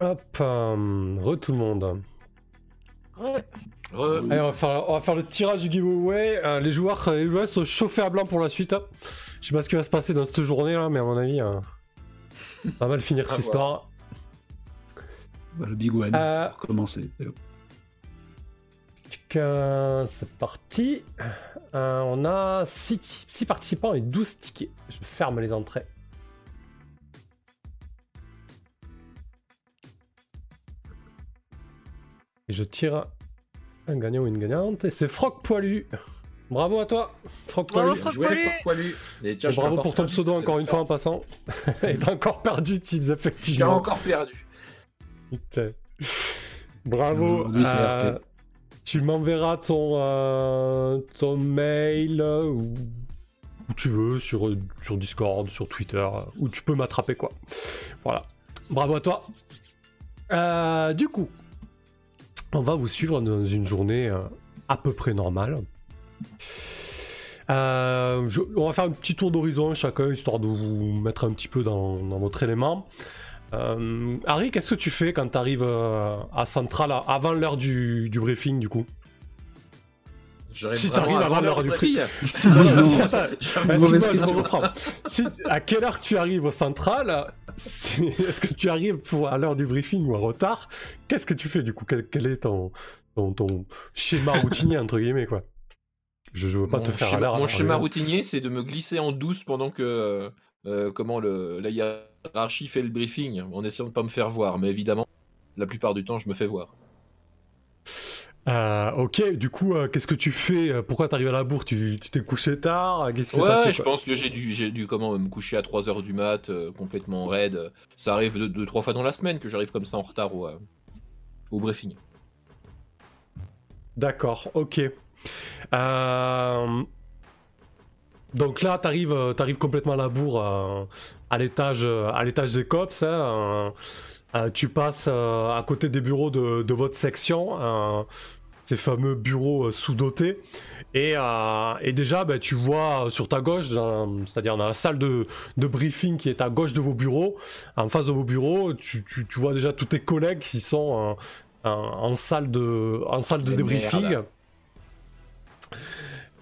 Hop, euh, re tout le monde. Re- Allez, on va faire, on va faire le tirage du giveaway. Euh, les, joueurs, les joueurs sont chauffés à blanc pour la suite. Je sais pas ce qui va se passer dans cette journée là, mais à mon avis, euh, pas mal finir cette histoire. Bah, le Big One, Euh, pour commencer. C'est parti. Euh, on a 6, participants et 12 tickets. Je ferme les entrées. Et je tire un gagnant ou une gagnante. Et c'est Froc Poilu. Bravo à toi, Froc Bravo, Poilu. Froc Jouer Poilu. Froc Poilu. Et tiens, Et je bravo pour ton encore pseudo encore une fois en passant. Et t'as encore perdu Tips, J'ai effectivement. encore perdu. Putain. Bravo. Euh, tu m'enverras ton, euh, ton mail euh, ou où tu veux sur, sur Discord, sur Twitter, où tu peux m'attraper quoi. Voilà. Bravo à toi. Euh, du coup, on va vous suivre dans une journée euh, à peu près normale. Euh, on va faire un petit tour d'horizon chacun, histoire de vous mettre un petit peu dans, votre élément. Euh, Harry, qu'est-ce que tu fais quand tu arrives à Central avant l'heure du, briefing du coup? Si t'arrives avant l'heure du prix. Si- à quelle heure tu arrives au Central Est-ce que tu arrives pour, à l'heure du briefing ou en retard Qu'est-ce que tu fais du coup? Quel, quel est ton, ton, ton schéma routinier entre guillemets quoi? Je, je veux pas Mon te faire schéma, à mon hein, schéma routinier, c'est de me glisser en douce pendant que euh, euh, comment le, la hiérarchie fait le briefing, en essayant de pas me faire voir. Mais évidemment, la plupart du temps, je me fais voir. Euh, ok, du coup, euh, qu'est-ce que tu fais Pourquoi t'arrives à la bourre? Tu t'es couché tard? Ouais, passé je pense que j'ai dû, j'ai dû comment, me coucher à 3h du mat, euh, complètement raide. Ça arrive deux, deux, trois fois dans la semaine que j'arrive comme ça en retard au, euh, au briefing. D'accord, ok. Euh, Donc là, t'arrives, euh, t'arrives complètement à la bourre euh, à l'étage, euh, à l'étage des cops. hein, euh, euh, tu passes euh, à côté des bureaux de, de votre section, euh, ces fameux bureaux euh, sous-dotés. Et, euh, et déjà, ben, tu vois sur ta gauche, c'est-à-dire dans la salle de, de briefing qui est à gauche de vos bureaux, en face de vos bureaux, tu, tu- tu vois déjà tous tes collègues qui sont euh, en, en salle de, en salle de débriefing.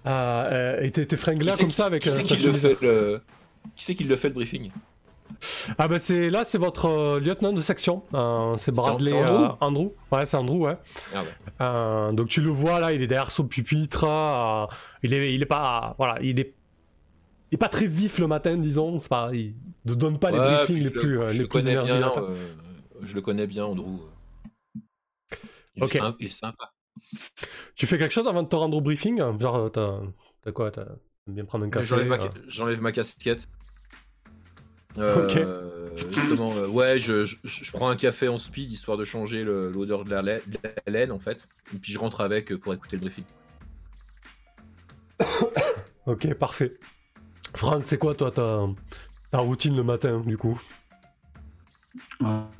Euh, et t'es fringué là comme qui- ça avec Qui c'est qui le qui c'est qui le fait le briefing? Ah bah c'est là c'est votre euh, lieutenant de section, Euh, c'est Bradley c'est Andrew euh, Andrew? Ouais c'est Andrew ouais. Ah ouais. Donc tu le vois là, il est derrière son pupitre, il est il est pas voilà il est il est pas très vif le matin disons, c'est pas il ne donne pas les briefings les plus je les le plus connais énergiques. bien, euh, je le connais bien, Andrew. Il, Ok. est, sympa, il est sympa. Tu fais quelque chose avant de te rendre au briefing? Genre t'as t'as quoi? T'as bien prendre un café J'enlève ma, j'enlève ma casquette. Euh, comment, euh, ouais, je, je- je prends un café en speed histoire de changer l'odeur de la, la- de la laine en fait. Et puis je rentre avec euh, pour écouter le briefing. Ok parfait. Franck c'est quoi toi ta ta routine le matin du coup?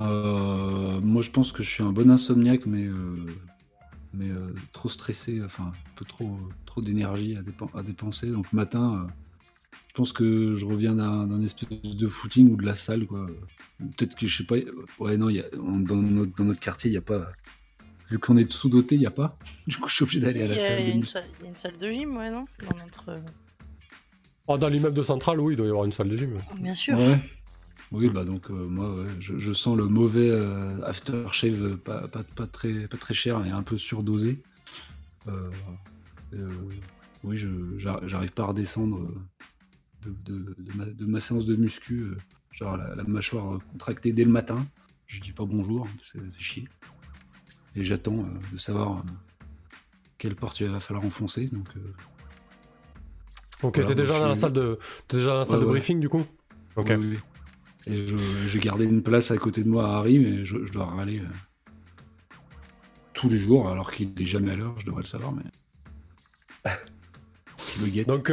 Euh, moi, je pense que je suis un bon insomniaque, mais, euh, mais euh, trop stressé, enfin, un peu trop, trop d'énergie à, dépen- à dépenser. Donc, matin, euh, je pense que je reviens d'un espèce de footing ou de la salle, quoi. Peut-être que je sais pas. Ouais, non, il y a, on- dans, notre, dans notre quartier, il n'y a pas. Vu qu'on est sous-doté, il n'y a pas. Du coup, je suis obligé d'aller à la y, a, salle. il y a de une salle, il y a une salle de gym, ouais, non Dans notre. euh, Oh, Dans l'immeuble de Centrale oui il doit y avoir une salle de gym. Bien sûr. Ouais. Oui, bah donc euh, moi, ouais, je, je sens le mauvais euh, aftershave euh, pas, pas, pas, très, pas très cher et un peu surdosé. Euh, euh, oui, j'arrive pas à redescendre euh, de, de- de ma, de ma séance de muscu, euh, genre la, la mâchoire euh, contractée dès le matin. Je dis pas bonjour, ça fait chier. Et j'attends euh, de savoir euh, quelle porte il va falloir enfoncer. Donc, Ok, Voilà, t'es déjà dans la salle de, déjà dans la salle Ouais, de ouais. briefing du coup? Ok. Oui, oui, oui. Et je- j'ai gardé une place à côté de moi à Harry, mais je, je dois râler tous les jours, alors qu'il n'est jamais à l'heure, je devrais le savoir, mais. je le guette. Donc,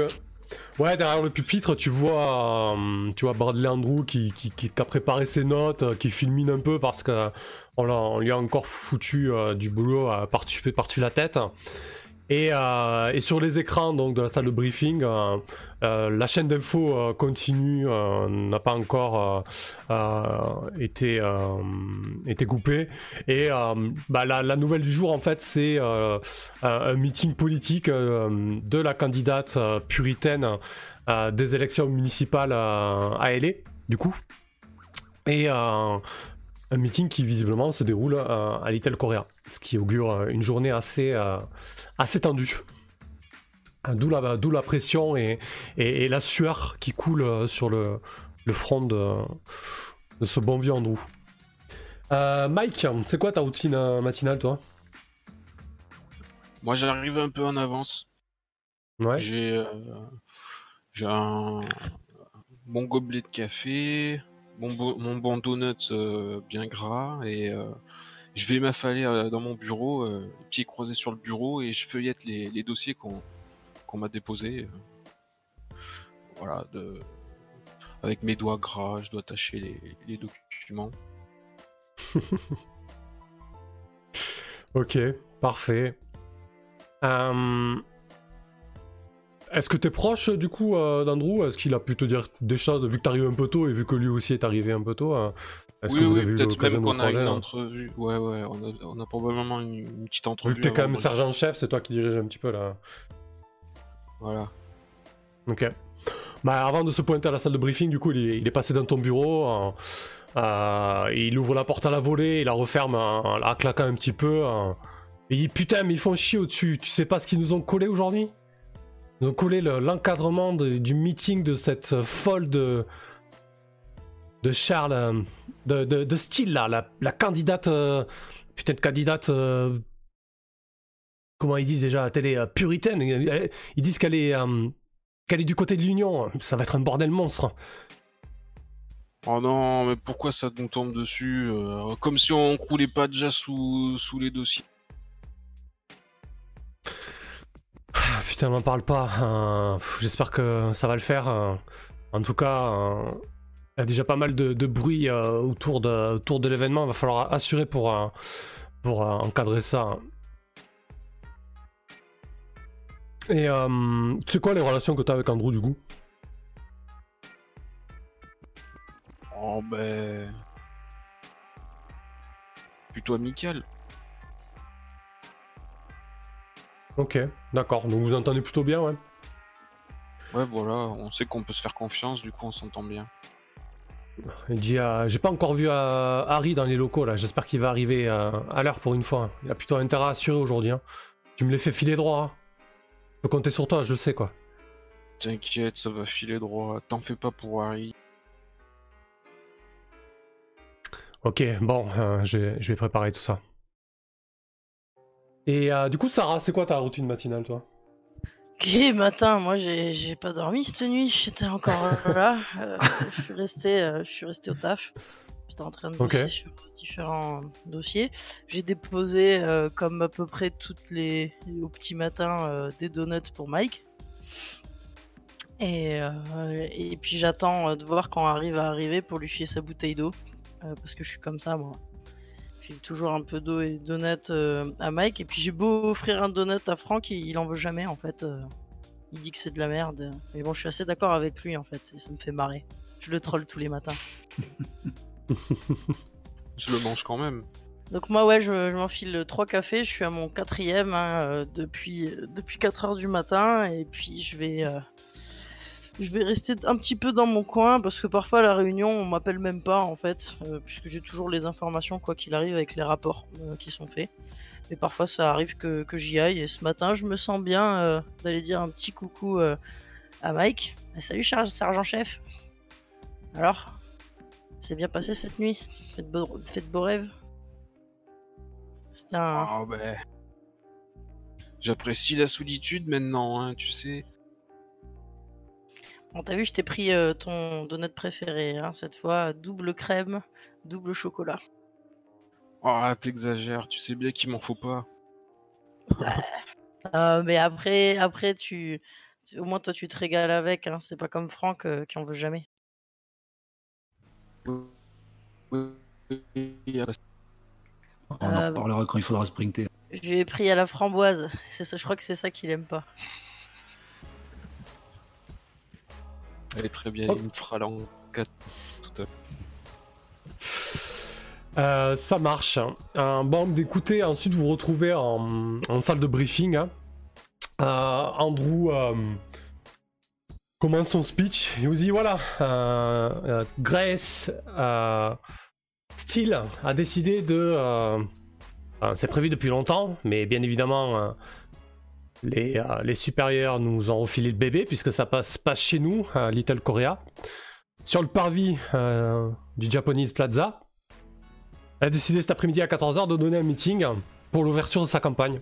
ouais, derrière le pupitre, tu vois, euh, tu vois Bradley Andrew qui, qui, a préparé ses notes, euh, qui filmine un peu parce que on, l'a- on lui a encore foutu euh, du boulot par-dessus la tête. Et, euh, et sur les écrans donc, de la salle de briefing, euh, euh, la chaîne d'info continue, n'a pas encore été, été coupée. Et bah, la, nouvelle du jour, en fait, c'est un, meeting politique de la candidate puritaine des élections municipales à LA, du coup. Et un meeting qui visiblement se déroule euh, à Little Korea, ce qui augure euh, une journée assez, euh, assez tendue. Euh, D'où la, d'où la pression et, et- et la sueur qui coule sur le, le front de, de ce bon vieux Andrew. Euh, Mike, c'est quoi ta routine matinale, toi? Moi, j'arrive un peu en avance. Ouais. J'ai euh, j'ai un bon gobelet de café, mon, bo- mon bon donut euh, bien gras et euh, je vais m'affaler euh, dans mon bureau, pieds croisés sur le bureau et je feuillette les, dossiers qu'on m'a déposés. Voilà, avec mes doigts gras, je dois tâcher les, documents. Ok, parfait. Est-ce que t'es proche du coup euh, d'Andrew? Est-ce qu'il a pu te dire des choses vu que t'arrives un peu tôt et vu que lui aussi est arrivé un peu tôt Est-ce Oui, que vous oui, avez peut-être même qu'on a une hein? entrevue. Ouais, ouais, on a, on a probablement une, une petite entrevue. Vu que t'es quand même sergent-chef, c'est toi qui dirige un petit peu là. Voilà. Ok. Bah, avant de se pointer à la salle de briefing, du coup, il est, il est passé dans ton bureau. euh, euh, il ouvre la porte à la volée, il la referme en, la claquant un petit peu. il dit Putain, mais ils font chier au-dessus. Tu sais pas ce qu'ils nous ont collé aujourd'hui? Ils ont collé le- l'encadrement du meeting de cette euh, folle de. de Charles. euh, de, de, style là, la, candidate. euh, putain de candidate. euh, comment ils disent déjà à la télé euh, Puritaine. Ils disent qu'elle est. euh, qu'elle est du côté de l'Union, ça va être un bordel monstre. Oh non, mais pourquoi ça nous tombe dessus euh, Comme si on croulait pas déjà sous, sous les dossiers? Putain, m'en parle pas. pff, J'espère que ça va le faire. euh. En tout cas, euh, il y a déjà pas mal de, bruit euh, autour de, autour de l'événement. Il va falloir assurer pour, euh, pour euh, encadrer ça. Et sais quoi les relations que tu as avec Andrew du coup? Oh ben... Plutôt amical. Ok, d'accord. Donc vous entendez plutôt bien, ouais. Ouais, voilà, on sait qu'on peut se faire confiance, du coup on s'entend bien. Il dit euh, J'ai pas encore vu euh, Harry dans les locaux là, j'espère qu'il va arriver euh, à l'heure pour une fois. Il a plutôt intérêt à assurer aujourd'hui. hein. Tu me les fais filer droit. hein. Je peux compter sur toi, je le sais quoi. T'inquiète, ça va filer droit. T'en fais pas pour Harry. Ok, bon, euh, je vais préparer tout ça. Et euh, du coup, Sarah, c'est quoi ta routine matinale toi? Ok, matin, moi j'ai pas dormi cette nuit, j'étais encore là. Euh, je suis resté, euh, je suis resté au taf. J'étais en train de bosser sur différents dossiers. J'ai déposé, comme à peu près toutes les au petit matin, des donuts pour Mike. Et, et puis j'attends de voir quand Harry va arriver pour lui filer sa bouteille d'eau. parce que je suis comme ça, moi. Je file toujours un peu d'eau et de donuts euh, à Mike. Et puis j'ai beau offrir un donut à Franck, il, il en veut jamais en fait. euh. il dit que c'est de la merde. Mais bon, je suis assez d'accord avec lui en fait. Et ça me fait marrer. Je le troll tous les matins. Je le mange quand même. Donc moi ouais, je, je m'enfile trois cafés, je suis à mon quatrième hein, euh, depuis, depuis 4 heures du matin et puis je vais, euh, je vais rester un petit peu dans mon coin parce que parfois à la réunion on m'appelle même pas en fait, euh, puisque j'ai toujours les informations quoi qu'il arrive avec les rapports euh, qui sont faits. Mais parfois ça arrive que, j'y aille et ce matin je me sens bien euh, d'aller dire un petit coucou à Mike. Eh, salut sergent-chef. Alors, c'est bien passé cette nuit? Faites de beaux, faites de beaux rêves c'était un... Ah ben... J'apprécie la solitude maintenant, hein, tu sais. Bon, t'as vu, je t'ai pris euh, ton donut préféré, hein, cette fois, double crème, double chocolat. Ah, t'exagères, tu sais bien qu'il m'en faut pas. Euh, mais après, après tu... tu- Au moins, toi, tu te régales avec, hein, c'est pas comme Franck euh, qui en veut jamais. On en Euh, reparlera quand il faudra sprinter. Je lui ai pris à la framboise. C'est ça, je crois que c'est ça qu'il aime pas. Elle est très bien, Oh. il me fera là en 4 tout à Euh, ça marche. Euh, bon, d'écouter, ensuite vous retrouvez en, en salle de briefing. hein. Euh, Andrew euh, commence son speech. Il vous dit voilà, euh, Grace Steele a décidé de. C'est prévu depuis longtemps, mais bien évidemment, les, euh, les supérieurs nous ont refilé le bébé puisque ça passe, passe chez nous, à Little Korea, sur le parvis euh, du Japanese Plaza. Elle a décidé cet après-midi à 14h de donner un meeting pour l'ouverture de sa campagne.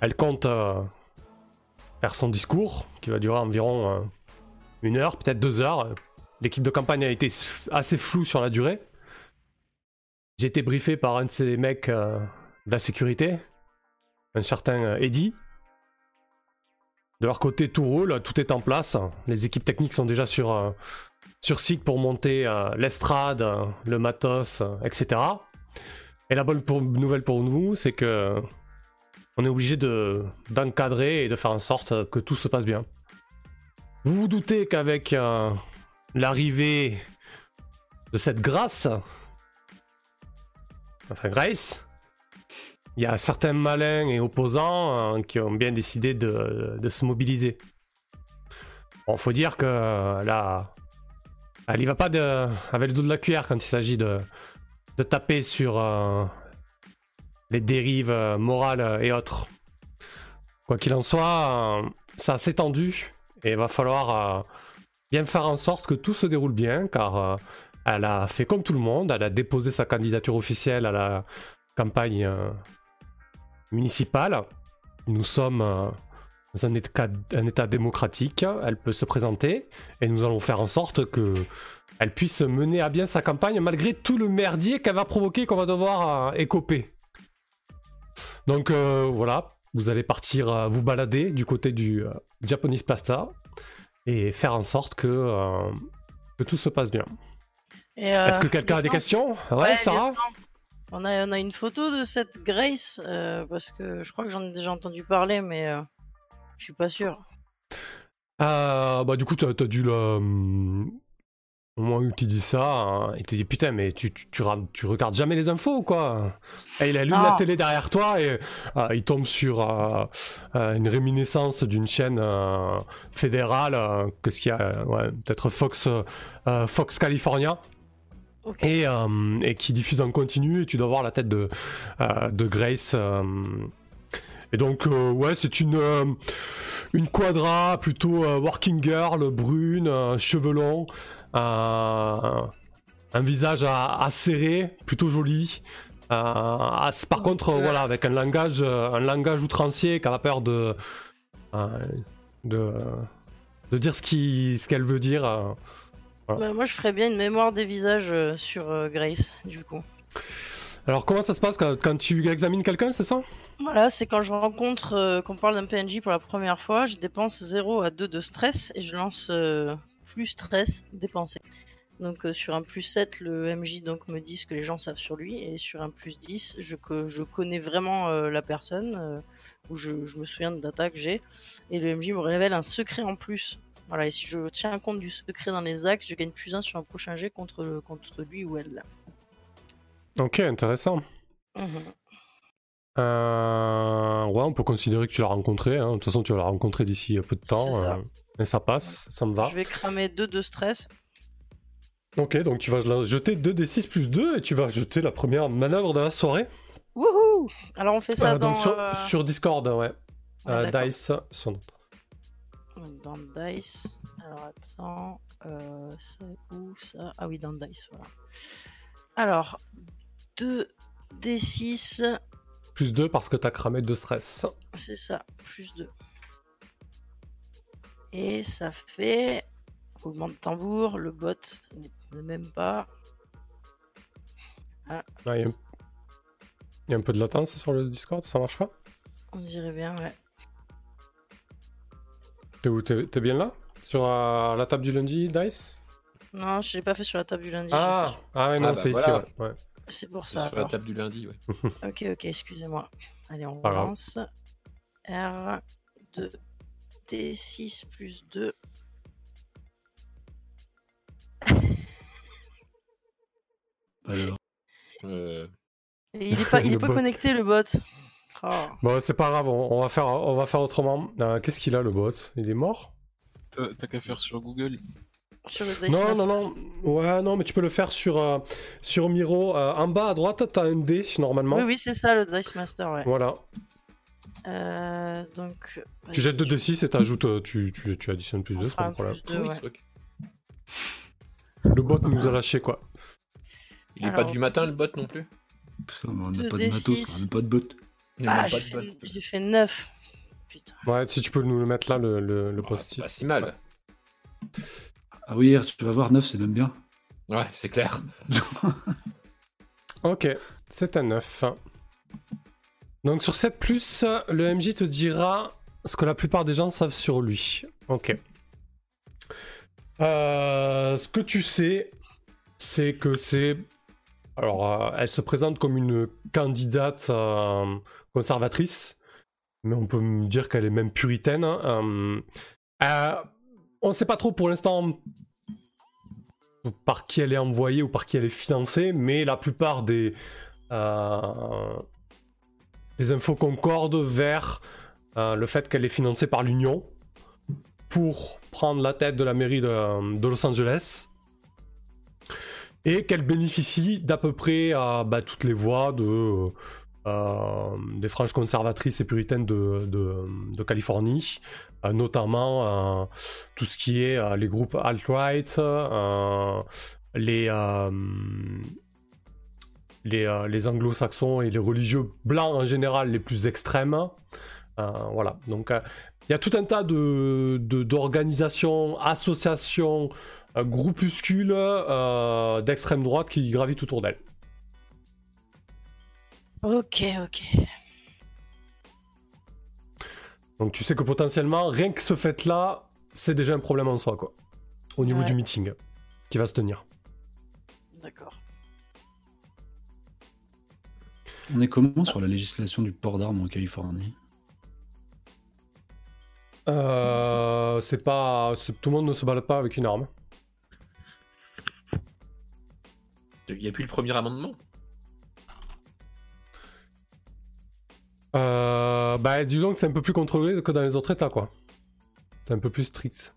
Elle compte euh, faire son discours, qui va durer environ une heure, peut-être deux heures. L'équipe de campagne a été assez floue sur la durée. J'ai été briefé par un de ces mecs de la sécurité, un certain Eddie. De leur côté, tout roule, tout est en place. Les équipes techniques sont déjà sur, euh, site pour monter euh, l'estrade, le matos, euh, etc. Et la bonne nouvelle pour nous, c'est que on est obligé de d'encadrer et de faire en sorte que tout se passe bien. Vous vous doutez qu'avec l'arrivée de cette grâce, enfin Grace, il y a certains malins et opposants euh, qui ont bien décidé de, se mobiliser. Bon, faut dire que là, elle y va pas de, avec le dos de la cuillère quand il s'agit de, taper sur euh, les dérives euh, morales et autres. Quoi qu'il en soit, euh, ça s'est tendu et il va falloir bien faire en sorte que tout se déroule bien car elle a fait comme tout le monde, elle a déposé sa candidature officielle à la campagne municipale. Nous sommes euh, dans un état, un état démocratique, elle peut se présenter et nous allons faire en sorte que elle puisse mener à bien sa campagne malgré tout le merdier qu'elle va provoquer qu'on va devoir euh, écoper. Donc euh, voilà, vous allez partir euh, vous balader du côté du euh, Japanese Plaza et faire en sorte que, que tout se passe bien. Est-ce que quelqu'un a des questions? Ouais, Sarah? On a, on a une photo de cette Grace, euh, parce que je crois que j'en ai déjà entendu parler, mais euh, je suis pas sûr. Euh, bah du coup, t'as as dû le... hum, Au moment où tu dis ça, hein, il te dit putain, mais tu, tu, tu, tu regardes jamais les infos ou quoi? Et il allume Non. la télé derrière toi et euh, il tombe sur euh, euh, une réminiscence d'une chaîne fédérale, qu'est-ce qu'il y a? Ouais, Peut-être Fox, Fox California. Et, euh, et qui diffuse en continu et tu dois voir la tête de, euh, de Grace. euh, et donc, ouais, c'est une, une quadra plutôt working girl, brune, cheveux longs, un visage à- acéré, plutôt joli. Par contre, Ouais. voilà, avec un langage, un langage outrancier qui a peur de, de, de dire ce qui- ce qu'elle veut dire. Bah, moi, je ferais bien une mémoire des visages euh, sur euh, Grace, du coup. Alors, comment ça se passe quand, quand tu examines quelqu'un, c'est ça? Voilà, c'est quand je rencontre, euh, qu'on parle d'un PNJ pour la première fois, je dépense 0 à 2 de stress et je lance euh, plus stress dépensé. Donc sur un plus 7, le MJ donc me dit ce que les gens savent sur lui et sur un plus 10, je, co- je connais vraiment la personne, ou je, je me souviens de data que j'ai, et le MJ me révèle un secret en plus. Voilà, et si je tiens compte du secret dans les actes, je gagne plus 1 sur un prochain jet contre, contre lui ou elle. Ok, intéressant. Mhm. Euh, ouais, on peut considérer que tu l'as rencontré. hein. De toute façon, tu vas la rencontrer d'ici peu de temps. Ça. euh, et ça passe, ça me va. Je vais cramer 2 de stress. Ok, donc tu vas jeter 2d6 plus 2 et tu vas jeter la première manœuvre de la soirée. Wouhou Alors on fait ça Euh, dans... sur, euh, sur Discord, ouais. Euh. Dice, son nom. Dans Dice. Alors attends, euh, c'est où ça? Ah oui, dans Dice, voilà. Alors, 2 D6, Plus 2 parce que t'as cramé de stress. c'est ça, plus 2. Et ça fait. Roulement de tambour, le bot n'est même pas. Ah, Il y, a un- il y a un peu de latence sur le Discord, ça marche pas? On dirait bien, ouais. T'es où T'es t'es bien là? Sur euh, la table du lundi, Dice? Non, je l'ai pas fait sur la table du lundi. Ah, ah ouais, non, Ah, bah c'est voilà. ici, ouais. ouais. C'est pour C'est ça. sur la table du lundi, ouais. Ok, ok, excusez-moi. Allez, on relance. R 2 T6 plus 2. Alors, Euh, Et il est pas, il Le est pas bot. connecté le bot. Oh. Bon, c'est pas grave, on, on va faire, on va faire autrement. Euh, Qu'est-ce qu'il a le bot? Il est mort? T'as qu'à faire sur Google. Sur le Dice Non, Master. non, non. Ouais, non, mais tu peux le faire sur, euh, sur Miro. Euh, en bas à droite, t'as un dé normalement. Oui, oui, c'est ça le Dice Master, ouais. Voilà. Euh, donc. Tu jettes 2 je- d 6 et t'ajoutes, tu, tu, tu additionnes plus on 2, c'est pas problème. plus deux, ouais. Le bot nous a lâché quoi. Il est Alors- pas du matin le bot non plus? Putain, mais on n'a Deux pas de D6. matos, on n'a pas de bot. Ah, j'ai fait, bot. j'ai fait 9. Putain. Ouais, si tu peux nous le mettre là, le, le, le Ah, post-it. c'est pas si mal. Ah oui, tu vas voir 9, c'est même bien. Ouais, c'est clair. Ok, c'est un 9. Donc sur 7, le MJ te dira ce que la plupart des gens savent sur lui. Ok. Euh, ce que tu sais, c'est que c'est. Alors, euh, elle se présente comme une candidate euh, conservatrice, mais on peut me dire qu'elle est même puritaine. hein. Euh, on ne sait pas trop pour l'instant par qui elle est envoyée ou par qui elle est financée, mais la plupart des, euh, infos concordent vers euh, le fait qu'elle est financée par l'Union pour prendre la tête de la mairie de, Los Angeles et qu'elle bénéficie d'à peu près bah, toutes les voix de, des franges conservatrices et puritaines de, Californie, euh, notamment euh, tout ce qui est euh, les groupes alt-right, euh, les, euh, euh, anglo-saxons et les religieux blancs en général les plus extrêmes. Euh, voilà, donc euh, il y a tout un tas d'organisations, associations, euh, groupuscules euh, d'extrême droite qui gravitent autour d'elle. Ok, ok. Donc tu sais que potentiellement, rien que ce fait-là, c'est déjà un problème en soi, quoi. Au niveau Ouais. du meeting qui va se tenir. D'accord. On est comment sur la législation du port d'armes en Californie? Euh, c'est pas, tout le monde ne se balade pas avec une arme. Il n'y a plus le premier amendement. Euh, bah dis donc, c'est un peu plus contrôlé que dans les autres États, quoi. C'est un peu plus strict.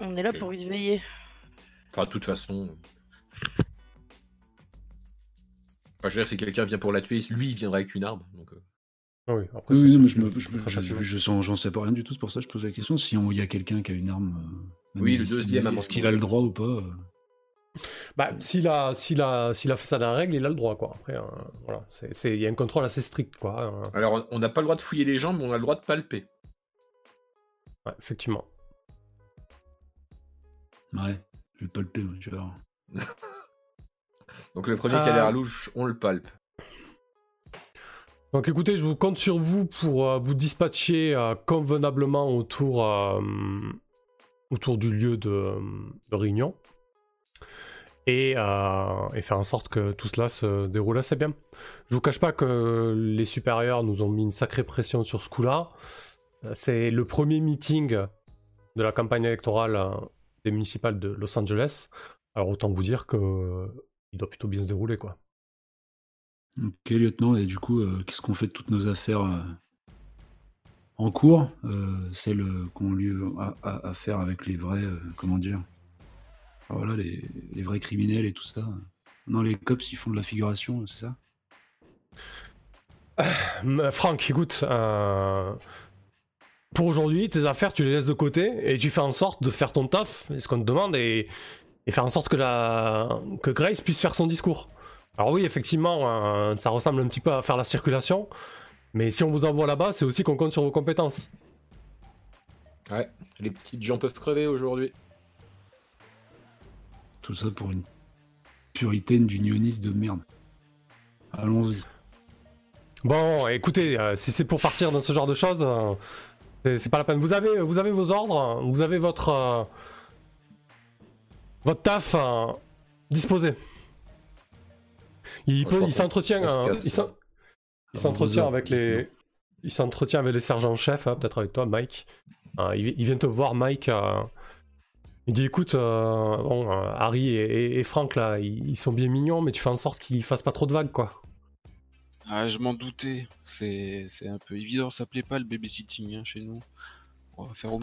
On est là pour y veiller. Enfin, de toute façon. Enfin, je veux dire, si quelqu'un vient pour la tuer, lui, il viendra avec une arme. Donc, euh, Ah oui, après, Oui, ça, oui, non, mais je me, je, je- j'en- j'en sais pas rien du tout, c'est pour ça que je pose la question. Si il y a quelqu'un qui a une arme, euh, Oui, le deuxième est-ce qu'il a le droit ou pas euh, Bah, s'il a, s'il a, s'il a fait ça dans la règle, il a le droit, quoi. Après, euh, voilà, c'est, c'est- il y a un contrôle assez strict, quoi. euh, Alors, on- n'a pas le droit de fouiller les jambes, mais on a le droit de palper. ouais, effectivement. Ouais, je vais palper, ouais, je vais voir. Donc, le premier Euh. qui a l'air louche, on le palpe. Donc écoutez, je vous compte sur vous pour euh, vous dispatcher euh, convenablement autour, euh, autour du lieu de, de réunion et, euh, et faire en sorte que tout cela se déroule assez bien. Je vous cache pas que les supérieurs nous ont mis une sacrée pression sur ce coup-là. C'est le premier meeting de la campagne électorale euh, des municipales de Los Angeles. Alors autant vous dire que il doit plutôt bien se dérouler quoi. Ok, lieutenant, et du coup, euh, qu'est-ce qu'on fait de toutes nos affaires en cours Celles qu'on a, a- à faire avec les vrais, comment dire? Voilà, les, les vrais criminels et tout ça. Non, les cops, ils font de la figuration, c'est ça? Euh, Franck, écoute, euh, pour aujourd'hui, tes affaires, tu les laisses de côté et tu fais en sorte de faire ton taf, et ce qu'on te demande, et, et faire en sorte que, la, que Grace puisse faire son discours. Alors oui, effectivement, euh, ça ressemble un petit peu à faire la circulation, mais si on vous envoie là-bas, c'est aussi qu'on compte sur vos compétences. Ouais, les petites gens peuvent crever aujourd'hui. Tout ça pour une puritaine d'unioniste de merde. Allons-y. Bon, écoutez, euh, si c'est pour partir dans ce genre de choses, euh, c'est- pas la peine. Vous avez, vous avez vos ordres, vous avez votre, euh, votre taf euh, disposé. Il, peut- s'entretient, hein, il hein. il s'entretient avec les, il s'entretient avec les sergents-chefs, hein, peut-être avec toi, Mike. Euh, il, il vient te voir, Mike. Il dit, écoute, euh, bon, euh, Harry et, et- et Frank là, ils, ils sont bien mignons, mais tu fais en sorte qu'ils fassent pas trop de vagues, quoi. Ah, je m'en doutais. C'est un peu évident. Ça plaît pas le babysitting hein, chez nous. On va faire au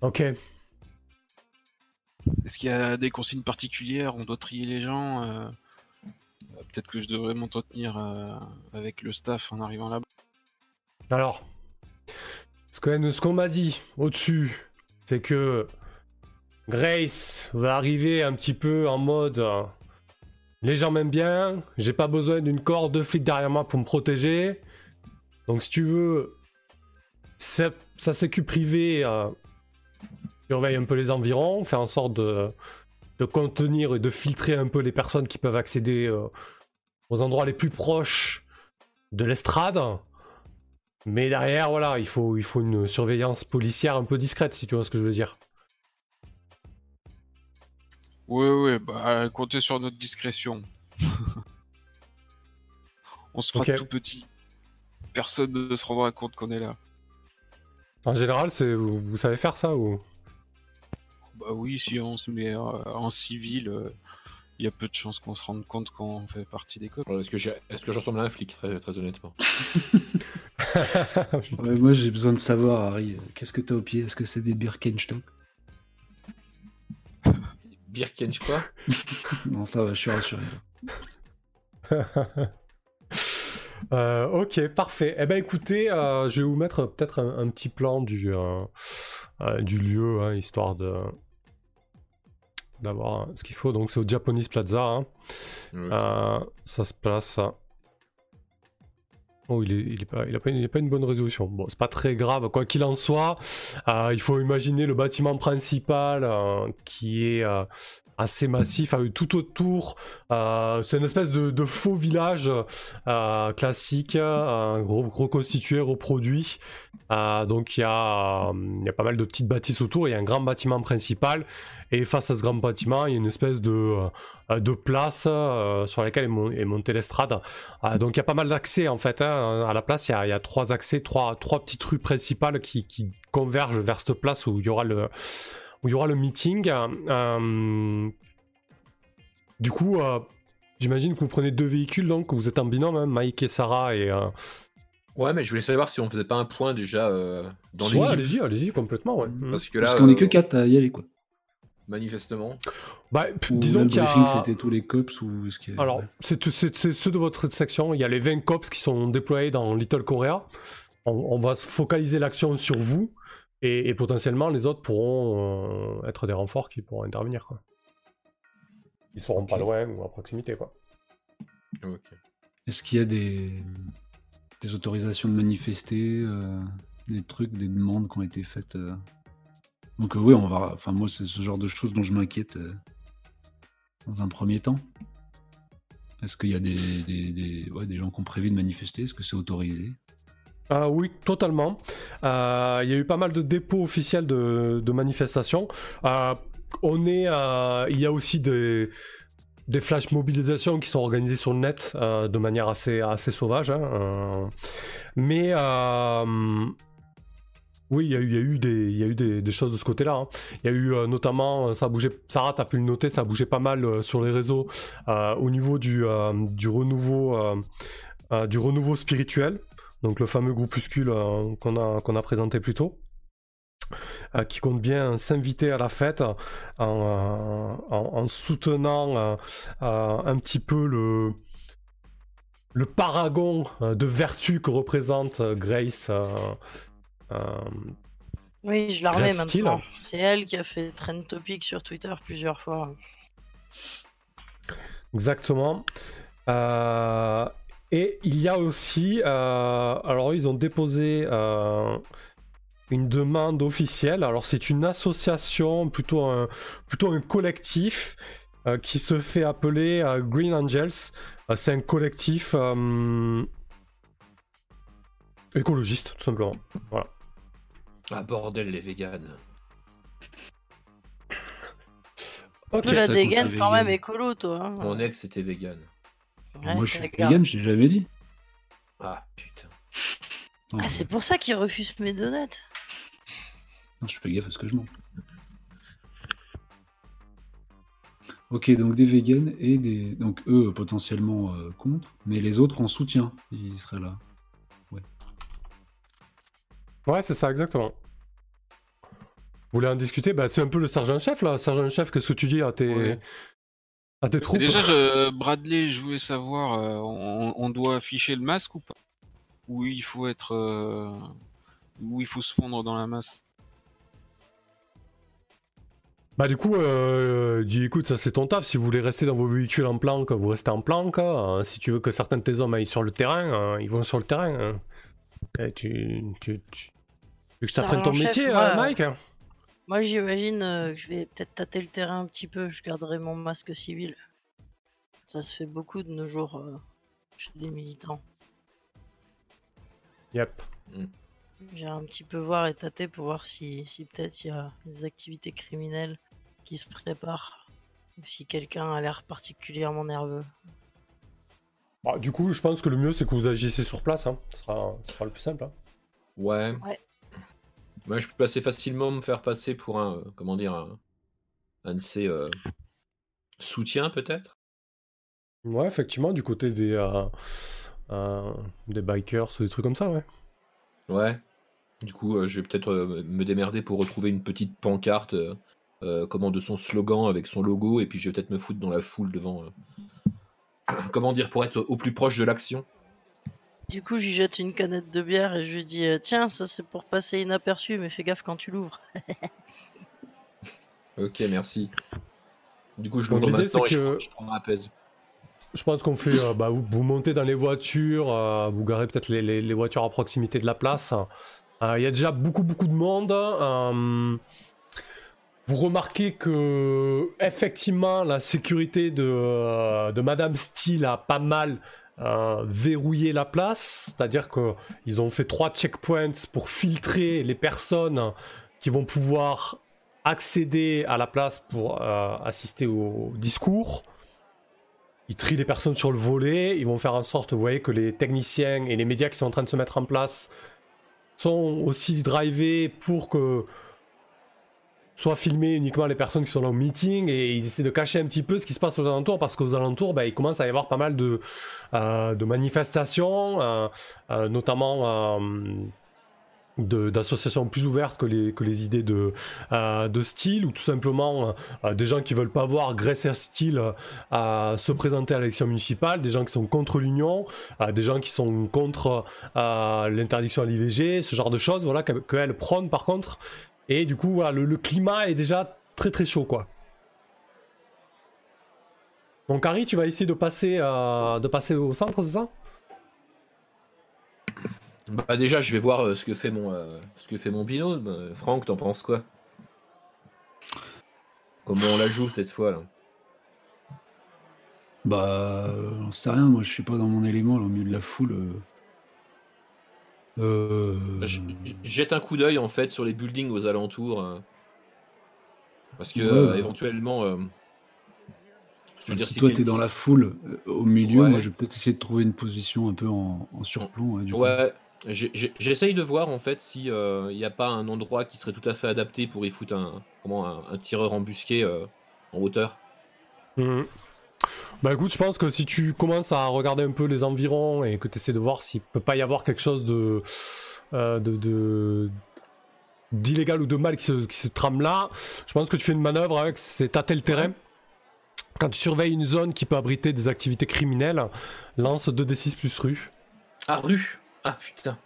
Ok. Est-ce qu'il y a des consignes particulières? On doit trier les gens euh, Peut-être que je devrais m'entretenir avec le staff en arrivant là-bas. Alors, ce que- ce qu'on m'a dit au-dessus, c'est que Grace va arriver un petit peu en mode euh, les gens m'aiment bien, j'ai pas besoin d'une corde de flics derrière moi pour me protéger. Donc si tu veux, sa, sécu privée euh, surveille un peu les environs, fait en sorte de, de contenir et de filtrer un peu les personnes qui peuvent accéder euh, aux endroits les plus proches de l'estrade. Mais derrière, voilà, il faut, il faut une surveillance policière un peu discrète, si tu vois ce que je veux dire. Ouais, ouais, bah comptez sur notre discrétion. On se fera tout petit. Personne ne se rendra compte qu'on est là. En général, c'est, vous, vous savez faire ça ou? Bah oui, si on se met euh, en civil, il y a peu de chances qu'on se rende compte qu'on fait partie des cops. Est-ce que j'ai- est-ce que je ressemble à un flic, très, très honnêtement. Ouais, moi j'ai besoin de savoir, Harry, euh, qu'est-ce que t'as au pied? Est-ce que c'est des Birkenstock? Birkench quoi? Non, ça va, je suis rassuré. Euh, ok, parfait. Eh ben écoutez, euh, je vais vous mettre peut-être un, un petit plan du, euh, euh, du lieu, hein, histoire de d'avoir ce qu'il faut. Donc c'est au Japanese Plaza. hein. Euh, ça se place. Oh, il est, il est pas, il a pas, une- il a pas une bonne résolution. Bon, c'est pas très grave. Quoi qu'il en soit, euh, il faut imaginer le bâtiment principal euh, qui est assez massif, tout autour. euh, c'est une espèce de, de faux village euh, classique, euh, gros- reconstitué, reproduit. Euh, donc il y, y a pas mal de petites bâtisses autour. Il y a un grand bâtiment principal. Et face à ce grand bâtiment, il y a une espèce de, de place sur laquelle est, mon- est montée l'estrade. Donc il y a pas mal d'accès en fait. hein. À la place, il y, a, y a trois accès, trois, trois petites rues principales qui, qui convergent vers cette place où il y aura le, où il y aura le meeting. Euh, du coup, euh, j'imagine que vous prenez deux véhicules, donc vous êtes en binôme, hein, Mike et Sarah. Et, euh, Ouais, mais je voulais savoir si on faisait pas un point déjà euh, dans les ouais, allez-y, allez-y, complètement. Ouais. Parce que là, Parce qu'on est que euh, 4 à y aller, quoi. manifestement. Bah, Ou disons qu'il y a... c'était tous les cops ou y a- Alors, c'est c'est- c'est ceux de votre section. Il y a les 20 cops qui sont déployés dans Little Korea. On, on va se focaliser l'action sur vous. Et, et potentiellement, les autres pourront euh, être des renforts qui pourront intervenir. Quoi. Ils seront pas loin ou à proximité. Quoi. Ok. Est-ce qu'il y a des... des autorisations de manifester, euh, des trucs, des demandes qui ont été faites euh Donc euh, oui, on va. Enfin moi, c'est ce genre de choses dont je m'inquiète euh, dans un premier temps. Est-ce qu'il y a des, des, des- ouais, des gens qui ont prévu de manifester? Est-ce que c'est autorisé? Ah oui, totalement. Euh, Il y a eu pas mal de dépôts officiels de, manifestations. Euh, on est, euh, il y a aussi des, des flash mobilisations qui sont organisées sur le net de manière assez, assez sauvage. hein, mais oui, il y a eu, eu, des, y a eu des, des choses de ce côté-là. hein. Il y a eu notamment, ça bougé, Sarah, tu as pu le noter, ça bougé pas mal sur les réseaux au niveau du, du renouveau. du renouveau spirituel, donc le fameux groupuscule euh, qu'on a, présenté plus tôt, euh, qui compte bien s'inviter à la fête en, euh, en- en soutenant euh, euh, un petit peu le, le paragon de vertu que représente Grace. Oui, je la remets maintenant. C'est elle qui a fait trend topic sur Twitter plusieurs fois. Exactement. Et il y a aussi, euh, alors ils ont déposé euh, une demande officielle. Alors c'est une association, plutôt un, plutôt un collectif euh, qui se fait appeler euh, Green Angels. Euh, c'est un collectif euh, écologiste, tout simplement. Voilà. Ah bordel les véganes. Ok. peu la ça, dégaine quand même vegan. écolo, toi. hein. Mon ex était vegan. Ouais, Moi, je suis vegan, j'ai jamais dit. Ah putain. Non, Ah, c'est pour ça qu'il refuse mes donuts. non, je fais gaffe à ce que je mange. Ok, donc des vegans et des. Donc eux potentiellement euh, contre, mais les autres en soutien, ils seraient là. Ouais, c'est ça, exactement. Vous voulez en discuter? Bah, C'est un peu le sergent-chef, là. Sergent-chef, qu'est-ce que tu dis à tes, Ouais. Tes troupes Déjà, je, Bradley, je voulais savoir, euh, on, on doit afficher le masque ou pas? Ou il faut être, euh, ou il faut se fondre dans la masse? Bah du coup, euh, dis écoute, ça c'est ton taf. Si vous voulez rester dans vos véhicules en planque, vous restez en planque. hein. Si tu veux que certains de tes hommes aillent sur le terrain, hein, ils vont sur le terrain. hein. Et tu, tu, tu- tu veux que je t'apprenne ton métier, hein, Mike? Moi, j'imagine euh, que je vais peut-être tâter le terrain un petit peu. Je garderai mon masque civil. Ça se fait beaucoup de nos jours euh, chez les militants. Yep. J'ai un petit peu voir et tâter pour voir si, si peut-être il y a des activités criminelles qui se préparent. Ou si quelqu'un a l'air particulièrement nerveux. Bah, du coup, je pense que le mieux c'est que vous agissez sur place. Hein. Ce, sera, ce sera le plus simple. hein. Ouais. Ouais. Moi, je peux assez facilement me faire passer pour un, euh, comment dire, un, un de ces euh, soutiens peut-être? Ouais, effectivement, du côté des, euh, des bikers ou des trucs comme ça, ouais. Ouais. Du coup, je vais peut-être me démerder pour retrouver une petite pancarte, comment de son slogan avec son logo, et puis je vais peut-être me foutre dans la foule devant. comment dire, pour être au plus proche de l'action. Du coup, j'y jette une canette de bière et je lui dis euh, Tiens, ça c'est pour passer inaperçu, mais fais gaffe quand tu l'ouvres. Ok, merci. Du coup, je l'ouvre maintenant et je que- prends- je prends ma pèse. Je pense qu'on fait. euh, bah, vous, vous montez dans les voitures, euh, vous garez peut-être les, les- les voitures à proximité de la place. Euh, Il y a déjà beaucoup, beaucoup de monde. euh, vous remarquez que, effectivement, la sécurité de, de Madame Steele a pas mal euh, verrouillé la place. C'est-à-dire qu'ils ont fait trois checkpoints pour filtrer les personnes qui vont pouvoir accéder à la place pour euh, assister au discours. Ils trient les personnes sur le volet, ils vont faire en sorte, vous voyez, que les techniciens et les médias qui sont en train de se mettre en place sont aussi drivés pour que soient filmées uniquement les personnes qui sont là au meeting et ils essaient de cacher un petit peu ce qui se passe aux alentours parce qu'aux alentours, bah, il commence à y avoir pas mal de, euh, manifestations, euh, euh, notamment d'associations plus ouvertes que les, idées de, style ou tout simplement des gens qui veulent pas voir Grace Style se présenter à l'élection municipale, des gens qui sont contre l'union, des gens qui sont contre l'interdiction à l'IVG, ce genre de choses, voilà, que- qu'elle prône par contre. Et du coup, voilà, le, le climat est déjà très très chaud, quoi. Donc Harry, tu vas essayer de passer, euh, de passer au centre, c'est ça? Bah déjà, je vais voir euh, ce que fait mon, euh, ce que fait mon binôme. Euh, Franck, t'en penses quoi? Comment on la joue cette fois là? Bah, euh, j'en sais rien, moi je suis pas dans mon élément là au milieu de la foule. Euh. Je- je- Jette un coup d'œil en fait sur les buildings aux alentours. euh, Parce que Ouais, euh, ouais. éventuellement. euh, je veux dire, si si toi t'es dans la foule euh, au milieu, Ouais. moi je vais peut-être essayer de trouver une position un peu en, en surplomb. du coup. Ouais, j'essaye de voir en fait si il n'y a pas un endroit qui serait tout à fait adapté pour y foutre un, comment, un, un tireur embusqué euh, en hauteur. Mhm. Bah écoute, je pense que si tu commences à regarder un peu les environs et que tu essaies de voir s'il peut pas y avoir quelque chose de euh, de- d'illégal ou de mal qui se, qui se trame là, je pense que tu fais une manœuvre avec c'est tâter le terrain. Quand tu surveilles une zone qui peut abriter des activités criminelles, lance 2d6 plus rue. Ah, rue? Ah putain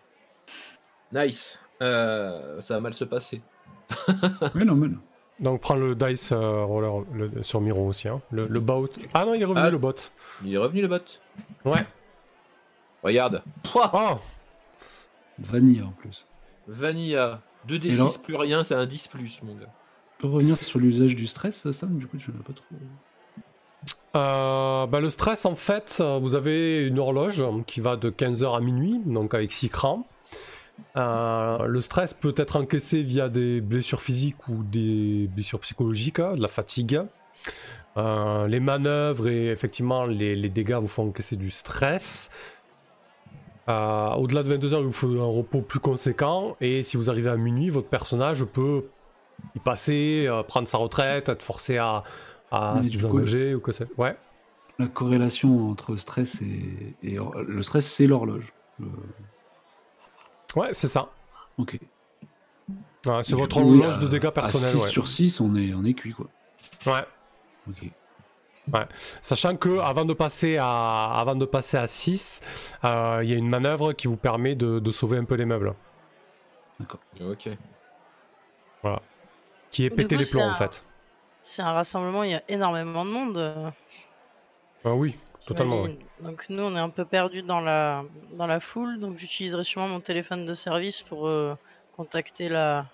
Nice Euh, Ça va mal se passer. Ouais, normal. Donc prends le dice euh, roller le- sur Miro aussi. Hein. Le, le bot. Ah non, il est revenu Ah. le bot. Il est revenu le bot Ouais. Regarde Pouah Oh Vanille en plus. Vanilla Et 2d6 là plus rien, c'est un 10 plus mon gars. On peut revenir sur l'usage du stress, ça Du coup, je n'ai pas trop. Euh, bah, le stress, en fait, euh, vous avez une horloge qui va de 15h à minuit, donc avec 6 crans. Euh, le stress peut être encaissé via des blessures physiques ou des blessures psychologiques, hein, de la fatigue. Euh, les manœuvres et effectivement les, les dégâts vous font encaisser du stress. Euh, Au-delà de 22 heures, il vous faut un repos plus conséquent. Et si vous arrivez à minuit, votre personnage peut y passer, prendre sa retraite, être forcé à, à se désengager ou que c'est. Ouais. La corrélation entre stress et, le stress, c'est l'horloge. Le- Ouais, c'est ça. Ok. Ouais, c'est votre horloge de à- dégâts personnels. 6 ouais. sur 6, on est, on est cuit, quoi. Ouais. Ok. Sachant que avant de passer à, avant de passer à 6, euh, il y a une manœuvre qui vous permet de, de sauver un peu les meubles. Ok. Qui est Du péter coup, les plombs un- en fait. C'est un rassemblement, il y a énormément de monde. euh, Ah oui, totalement. oui. Donc nous, on est un peu perdu dans la dans la foule, donc j'utiliserai sûrement mon téléphone de service pour euh, contacter la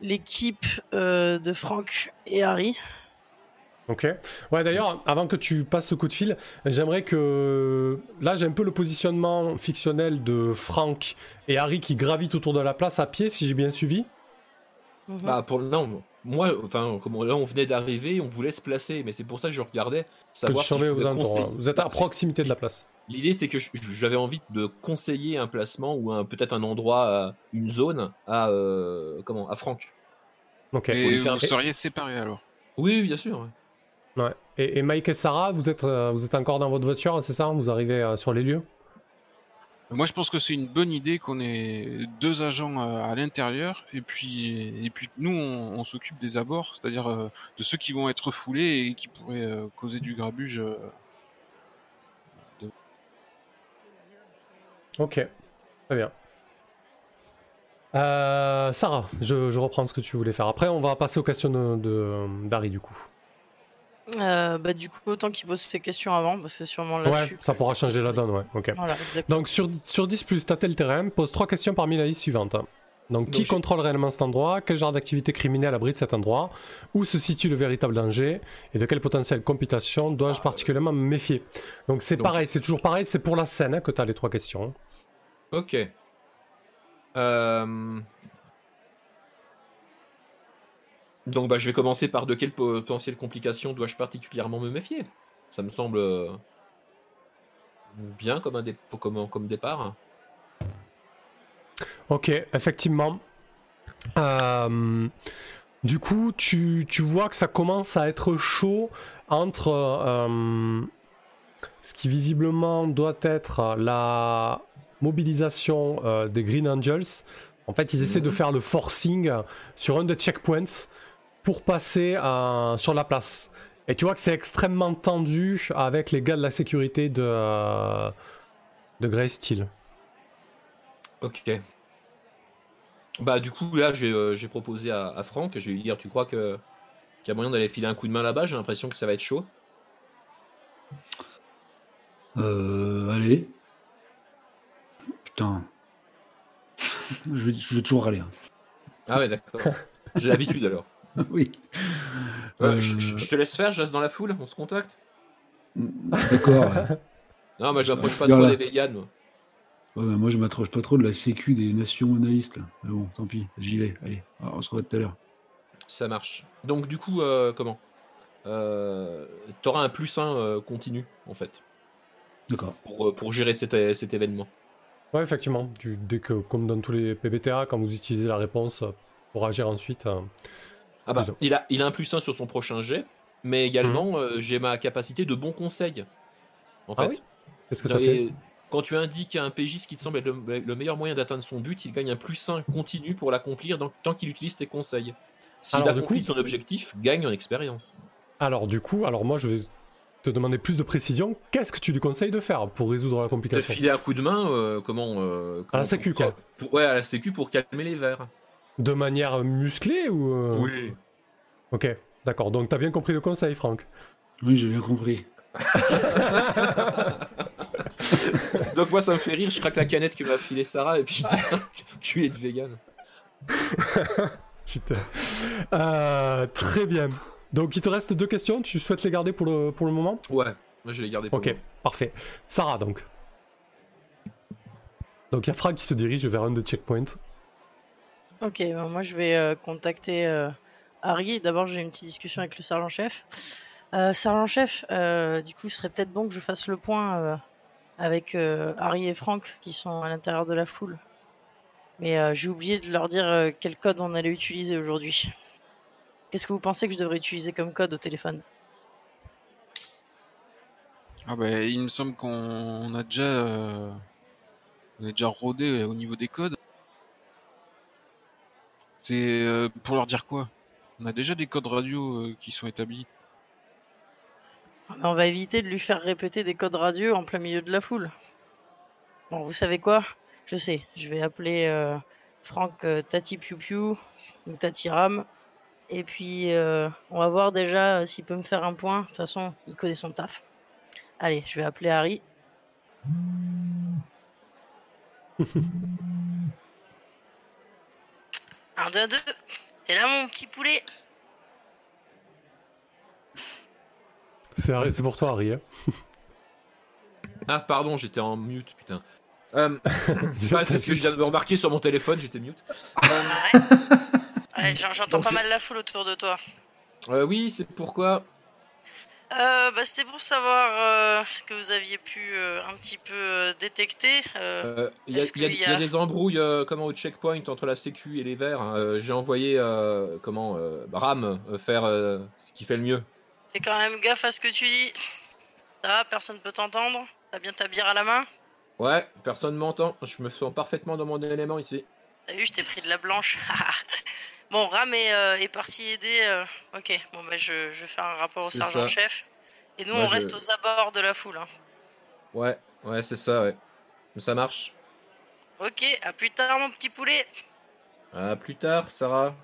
l'équipe euh, de Franck et Harry. Ok. Ouais, d'ailleurs, avant que tu passes ce coup de fil, j'aimerais que. Là, j'ai un peu le positionnement fictionnel de Frank et Harry qui gravitent autour de la place à pied, si j'ai bien suivi. Bah pour non, moi, enfin, comme là on venait d'arriver, on voulait se placer, mais c'est pour ça que je regardais Que tu savoir si je aux pouvais alentours, conseiller- hein. Vous êtes à proximité de la place. L'idée c'est que j'avais envie de conseiller un placement ou un peut-être un endroit, euh, une zone à euh, comment à Franck. Ok. Et vous seriez séparés alors? Oui, oui, bien sûr. ouais. Et, et Mike et Sarah, vous êtes, euh, vous êtes encore dans votre voiture, c'est ça Vous arrivez sur les lieux? Moi, je pense que c'est une bonne idée qu'on ait deux agents euh, à l'intérieur et puis et puis nous on, s'occupe des abords, c'est-à-dire euh, de ceux qui vont être foulés et qui pourraient euh, causer du grabuge. Ok. Très bien. Sarah, je, reprends ce que tu voulais faire. Après, on va passer aux questions de- de- d'Harry, du coup. Euh, bah du coup, autant qu'il pose ses questions avant, parce que c'est sûrement Ouais, là-dessus. ça pourra changer la donne, ouais. Ok. Voilà. Donc sur, sur 10 plus, tâter le terrain, pose trois questions parmi la liste suivante. Donc, qui Donc, contrôle réellement cet endroit? Quel genre d'activité criminelle abrite cet endroit? Où se situe le véritable danger? Et de quelle potentielle complication dois-je particulièrement me méfier? Donc c'est Donc- pareil, c'est toujours pareil, c'est pour la scène hein, que tu as les trois questions. Ok. Euh, Donc bah, je vais commencer par de quelles potentielles complications dois-je particulièrement me méfier? Ça me semble euh, bien comme, un dé- comme, comme départ. Ok, effectivement. Euh, du coup, tu, tu vois que ça commence à être chaud entre euh, ce qui visiblement doit être la mobilisation euh, des Green Angels. En fait, ils essaient de Mhm. faire le forcing sur un des checkpoints pour passer euh, sur la place. Et tu vois que c'est extrêmement tendu avec les gars de la sécurité de, euh, de Grey Steel. Ok. Bah du coup là j'ai euh, proposé à, à Franck, je vais lui dire tu crois que qu'il y a moyen d'aller filer un coup de main là-bas, j'ai l'impression que ça va être chaud. Euh, allez. Putain. je, vais, je vais toujours aller. hein. Ah ouais d'accord. j'ai l'habitude alors. oui. Euh, Euh, je, te laisse faire, je reste dans la foule, on se contacte D'accord. ouais. Non moi je m'approche pas trop des véganes. moi. Ouais, mais moi, je m'accroche pas trop de la sécu des nationalistes. Là. Mais bon, tant pis, j'y vais. Allez, on se revoit tout à l'heure. Ça marche. Donc du coup, euh, comment? Euh, T'auras un plus 1 continu, en fait, D'accord. pour, euh, pour gérer cet, cet événement. Ouais, effectivement. Tu- dès que, comme dans tous les PBTA, quand vous utilisez la réponse euh, pour agir ensuite. Ah bah, il a, il a un plus 1 sur son prochain jet, mais également, euh, j'ai ma capacité de bon conseil. En Ah fait. oui Qu'est-ce que ça Et fait Quand tu indiques à un PJ ce qui te semble être le, le meilleur moyen d'atteindre son but, il gagne un plus 1 continu pour l'accomplir tant qu'il utilise tes conseils. S'il accomplit coup- son objectif, gagne en expérience. Alors, du coup, alors moi, je vais te demander plus de précision. Qu'est-ce que tu lui conseilles de faire pour résoudre la De complication? filer un coup de main, euh, comment, euh, comment- sécu, pour- quoi. pour- Ouais, à la sécu pour calmer les verres. De manière musclée ou. euh, Oui. Ok, d'accord. Donc, t'as bien compris le conseil, Franck. Oui, j'ai bien compris. Donc moi ça me fait rire, je craque la canette que m'a filé Sarah et puis je dis tu es de vegan. Putain. Euh, très bien. Donc, il te reste deux questions. Tu souhaites les garder pour le, pour le moment? Ouais, moi je l'ai gardé pour Ok, parfait. Sarah, donc. Donc, il y a Franck qui se dirige vers un des checkpoints. Ok, bah, moi je vais euh, contacter euh, Harry, d'abord j'ai une petite discussion avec le sergent-chef. Euh, sergent-chef, du coup, ce serait peut-être bon que je fasse le point avec Harry et Franck qui sont à l'intérieur de la foule. Mais j'ai oublié de leur dire quel code on allait utiliser aujourd'hui. Qu'est-ce que vous pensez que je devrais utiliser comme code au téléphone? Ah bah, il me semble qu'on a déjà, on déjà rodé au niveau des codes. C'est euh, pour leur dire quoi? On a déjà des codes radio euh, qui sont établis. On va éviter de lui faire répéter des codes radio en plein milieu de la foule. Bon, vous savez quoi? Je sais, je vais appeler euh, Franck euh, Tati Piu Piu ou Tati Ram. Et puis, euh, on va voir déjà euh, s'il peut me faire un point. De toute façon, il connaît son taf. Allez, je vais appeler Harry. Un, deux, deux. T'es là, mon petit poulet C'est pour toi, Harry. hein. Ah, pardon, j'étais en mute, putain. Euh, ouais, c'est ce que de remarquer sur mon téléphone, j'étais mute. Euh, Ouais. Ouais, j'en- J'entends pas mal la foule autour de toi. euh, oui, c'est pourquoi? Euh, bah, C'était pour savoir euh, ce que vous aviez pu euh, un petit peu détecter. Il y, a- y qu'il y y des embrouilles comment, au checkpoint entre la Sécu et les Verts. hein. J'ai envoyé comment Ram faire ce qui fait le mieux. Fais quand même gaffe à ce que tu dis. Ça va, personne peut t'entendre T'as bien ta bière à la main Ouais, personne m'entend. Je me sens parfaitement dans mon élément ici. T'as vu, je t'ai pris de la blanche. bon, Ram est, euh, est parti aider. euh, Ok, bon, bah, je, je vais faire un rapport au C'est ça. sergent-chef. Et nous, Moi, on je- reste aux abords de la foule. hein. Ouais, ouais, c'est ça, ouais. Ça marche. Ok, à plus tard, mon petit poulet. À plus tard, Sarah.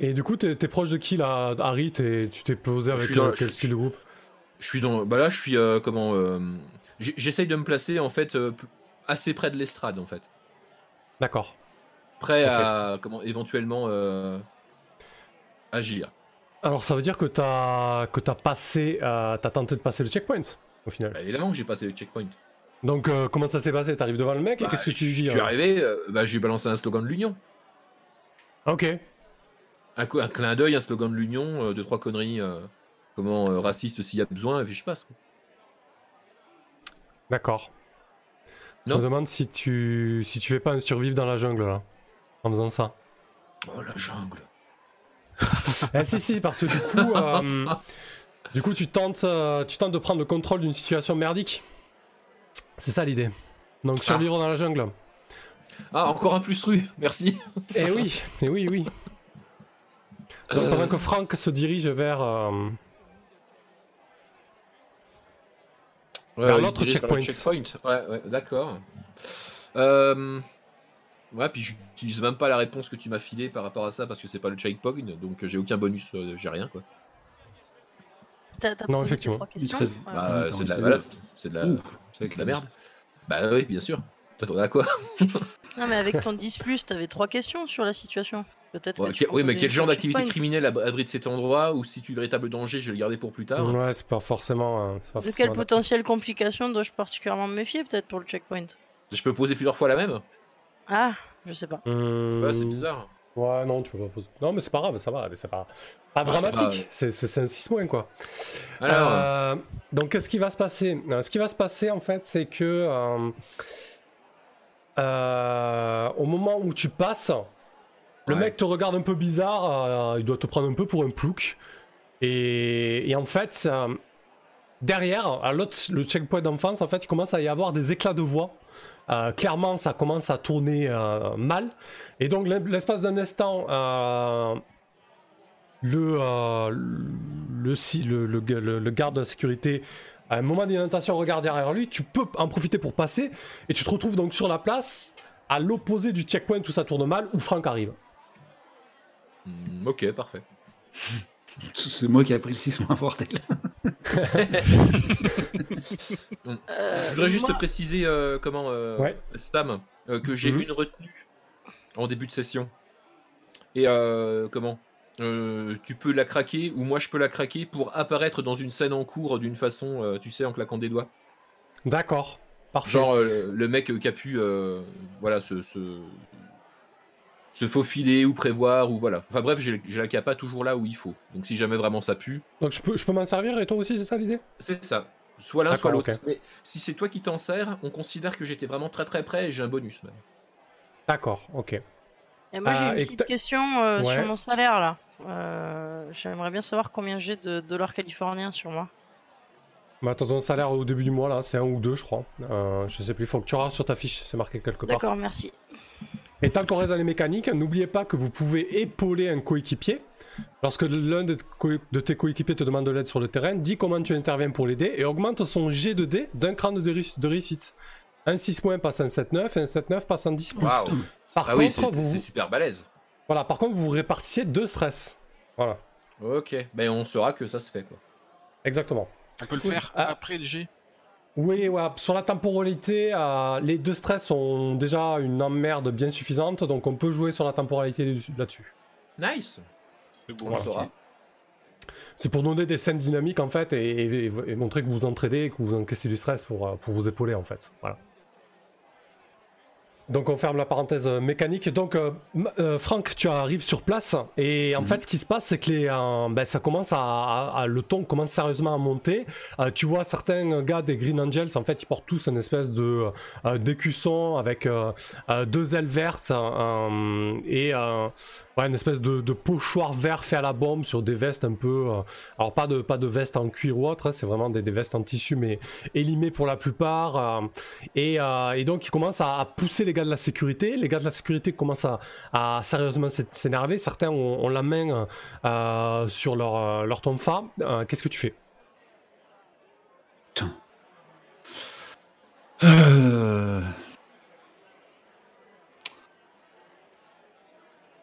Et du coup, t'es t'es proche de qui là, Harry? T'es- Tu t'es posé Je avec suis dans- euh, quel je- style de groupe? Je suis dans. Bah là, je suis euh, comment euh, J'essaye de me placer en fait euh, assez près de l'estrade en fait. D'accord. Prêt à comment éventuellement euh, agir. Alors, ça veut dire que t'as que t'as passé, euh, t'as tenté de passer le checkpoint au final. Bah, évidemment que j'ai passé le checkpoint. Donc, euh, comment ça s'est passé? T'arrives devant le mec et Bah, qu'est-ce que tu lui dis Je suis arrivé, euh, bah, j'ai balancé un slogan de l'Union. Ok. Un, clin d'œil, un slogan de l'Union, deux trois conneries, comment raciste s'il y a besoin, et puis je passe. D'accord. Je me demande si tu si tu fais pas un survivre dans la jungle là, en faisant ça. Oh la jungle. Ah si si parce que du coup euh, du coup tu tentes euh, tu tentes de prendre le contrôle d'une situation merdique. C'est ça l'idée. Donc survivre dans la jungle. Ah, encore un plus rue, merci. Eh oui, eh oui, oui. Donc pendant que Franck se dirige vers euh, Ouais, Vers ouais, l'autre checkpoint. Ouais, ouais, d'accord. Euh... Ouais, puis j'utilise même pas la réponse que tu m'as filée par rapport à ça parce que c'est pas le checkpoint, donc j'ai aucun bonus, euh, j'ai rien quoi. T'as t'as Non, effectivement. Très-. Bah, c'est de la, t'as voilà, raison. c'est de la, Ouh, c'est de la merde. Bah oui, bien sûr. Toi, t'en as quoi? Non, mais avec ton 10, t'avais trois questions sur la situation. Peut-être Ouais, que Oui, mais quel genre d'activité criminelle ab- abrite cet endroit ou si tu véritable danger, je vais le garder pour plus tard? ouais c'est pas forcément pas De quelles forcément- potentielles complications dois-je particulièrement me méfier, peut-être, pour le checkpoint? Je peux poser plusieurs fois la même? Ah, je sais pas. Voilà, c'est bizarre. Ouais non tu peux pas poser. Non mais c'est pas grave ça va mais c'est pas pas Ah, dramatique. C'est un 6 moins quoi. Alors, Euh, donc, qu'est-ce qui va se passer? Ce qui va se passer, en fait, c'est que euh, euh, au moment où tu passes, le Ouais. mec te regarde un peu bizarre, euh, il doit te prendre un peu pour un plouc. Et, et en fait, euh, derrière, à l'autre, le checkpoint d'enfance, en fait, il commence à y avoir des éclats de voix. Euh, clairement, ça commence à tourner euh, mal. Et donc, l'es- l'espace d'un instant, euh, le, euh, le, si- le, le, le- le garde de la sécurité, à un moment d'intentation, regarde derrière lui, tu peux en profiter pour passer, et tu te retrouves donc sur la place, à l'opposé du checkpoint où ça tourne mal, où Franck arrive. hmm, ok, parfait. C'est moi qui ai pris le 6 moins bordel. Euh, Je voudrais juste moi- préciser euh, comment euh, Ouais. Stam euh, que j'ai Mhm. une retenue en début de session. Et euh, comment Euh, Tu peux la craquer ou moi je peux la craquer pour apparaître dans une scène en cours d'une façon, euh, tu sais, en claquant des doigts. D'accord, parfait. Genre euh, le mec qui a pu, euh, voilà, se, se, se faufiler ou prévoir ou voilà. Enfin bref, j'ai la capa toujours là où il faut. Donc si jamais vraiment ça pue, Donc je peux, je peux m'en servir et toi aussi, c'est ça l'idée? C'est ça. Soit l'un, soit l'autre. Mais si c'est toi qui t'en sers, on considère que j'étais vraiment très très près et j'ai un bonus même. D'accord, ok. Et moi, j'ai Ah, une et petite question euh, Ouais. sur mon salaire là. Euh, J'aimerais bien savoir combien j'ai de dollars californiens sur moi. Bah, t'as ton salaire au début du mois là, c'est un ou deux, je crois. Euh, je sais plus, faut que tu regardes sur ta fiche, c'est marqué quelque part. D'accord, merci. Et tant qu'on reste dans les mécaniques, n'oubliez pas que vous pouvez épauler un coéquipier. Lorsque l'un de, tes coéquipiers te demande de l'aide sur le terrain, dis comment tu interviens pour l'aider et augmente son G de dé d'un cran de, réussite. Un 6 points passe en 7-9 et un 7-9 passe en 10 plus. Waouh. Par Ah oui, contre, c'est vous, c'est super balèze. voilà, par contre, vous répartissez deux stress. Voilà, Ok, ben on saura que ça se fait quoi. exactement. On peut le faire Ah. après le G. Oui, ouais, sur la temporalité, euh, les deux stress ont déjà une emmerde bien suffisante, donc on peut jouer sur la temporalité là-dessus. Nice. Bon. le Voilà. saura. C'est pour donner des scènes dynamiques en fait et, et- et montrer que vous vous entraidez et que vous encaissez du stress pour, euh, pour vous épauler en fait. Voilà. Donc on ferme la parenthèse euh, mécanique. Donc euh, euh, Franck, tu arrives sur place et en Mhm. fait ce qui se passe c'est que les, euh, ben, ça commence à, à- à- le ton commence sérieusement à monter. Euh, tu vois certains gars des Green Angels en fait ils portent tous une espèce de d'écusson avec deux ailes vertes et ouais, une espèce de, de pochoir vert fait à la bombe sur des vestes un peu alors pas de pas de vestes en cuir ou autre, hein, c'est vraiment des, des vestes en tissu mais élimées pour la plupart. et, et donc ils commencent à, à pousser les gars de la sécurité. Les gars de la sécurité commencent à, sérieusement s'é- s'énerver. Certains ont, la main euh, sur leur euh, leur tonfa. Euh, Qu'est-ce que tu fais?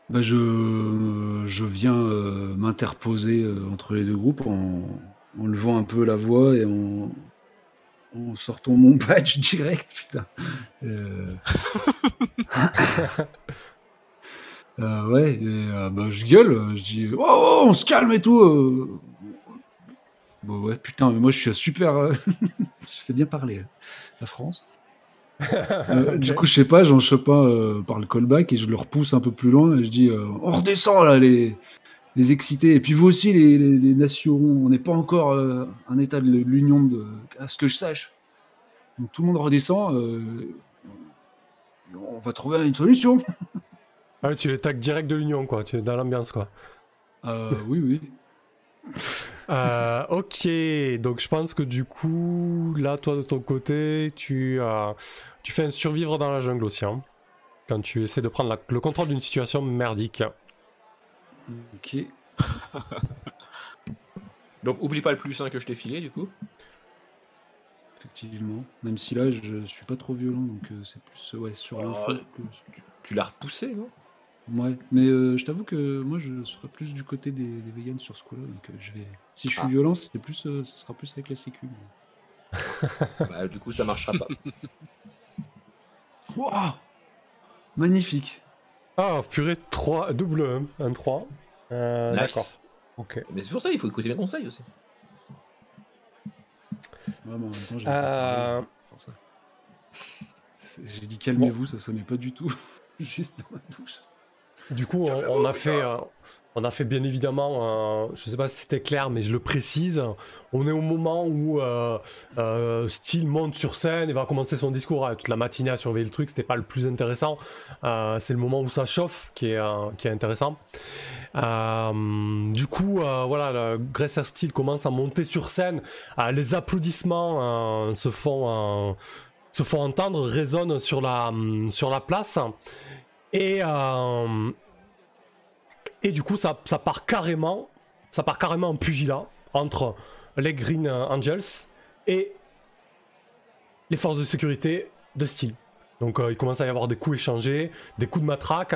Bah je, je viens m'interposer entre les deux groupes en, en levant un peu la voix et en, en sortant mon badge direct, putain. Euh... Euh, ouais, et, euh, bah, je gueule, je dis oh, oh, on se calme et tout. ouais, putain, mais moi je suis super. je sais bien parler, hein, la France. Du coup, je sais pas, j'en chope un euh, par le callback et je le repousse un peu plus loin et je dis on redescend là, les, les excités. Et puis vous aussi, les, les, les nations, on n'est pas encore euh, un état de l'Union, de, à ce que je sache. Donc tout le monde redescend. euh, on va trouver une solution. Ah tu les tags direct de l'Union quoi. Tu es dans l'ambiance quoi. Euh, oui, oui. Euh, ok, donc je pense que du coup, là, toi de ton côté, tu, tu fais un survivre dans la jungle aussi. hein, quand tu essaies de prendre la- le contrôle d'une situation merdique. Ok. Donc oublie pas le plus 1 que je t'ai filé du coup. Effectivement. Même si là, je suis pas trop violent, donc euh, c'est plus euh, ouais, sur Oh, l'info. Tu, tu l'as repoussé, non? Ouais, mais euh, je t'avoue que moi, je serai plus du côté des, des vegans sur ce coup-là, donc euh, je vais. Si je suis Ah. violent, c'est plus, ce sera plus avec la sécu. Bah, Du coup ça marchera pas. Magnifique. Ah, purée, 3, double 1, 1 3. Euh, D'accord. Ok. Mais c'est pour ça il faut écouter mes conseils aussi. Ouais, mais en même temps, j'ai Euh, J'ai dit calmez-vous, ça sonnait pas du tout. Juste dans la douche. Du coup, on, on a fait, euh, on a fait bien évidemment, euh, je sais pas si c'était clair, mais je le précise. On est au moment où euh, euh, Steele monte sur scène et va commencer son discours. hein. Toute la matinée à surveiller le truc, c'était pas le plus intéressant. C'est le moment où ça chauffe qui est, qui est intéressant. Du coup, voilà, le Gracer Steele commence à monter sur scène. Les applaudissements se font. se font entendre, résonnent sur la, hum, sur la place. Et, euh, et du coup, ça, ça part carrément, ça part carrément en pugilat entre les Green Angels et les forces de sécurité de Steel. Donc euh, il commence à y avoir des coups échangés, des coups de matraque.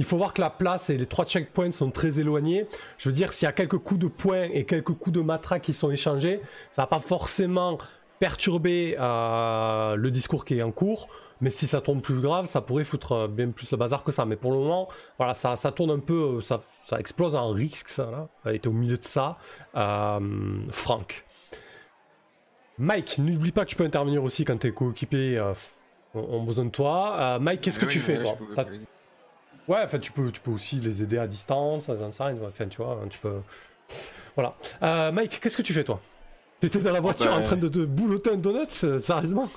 Il faut voir que la place et les trois checkpoints sont très éloignés. Je veux dire, s'il y a quelques coups de poing et quelques coups de matraque qui sont échangés, ça va pas forcément perturber euh, le discours qui est en cours. Mais si ça tourne plus grave, ça pourrait foutre euh, bien plus le bazar que ça. Mais pour le moment, voilà, ça, ça tourne un peu, euh, ça, ça explose en risque, ça, là. Elle était au milieu de ça. Euh, Franck. Mike, n'oublie pas que tu peux intervenir aussi quand tes coéquipiers euh, ont besoin de toi. Euh, Mike, qu'est-ce que Oui, tu fais, ouais, toi? Ouais, enfin, tu peux, tu peux aussi les aider à distance, j'en sais rien. Enfin, tu vois, tu peux. Voilà. Euh, Mike, qu'est-ce que tu fais, toi? T'étais dans la voiture bah, en train de, de boulotter un donut, sérieusement?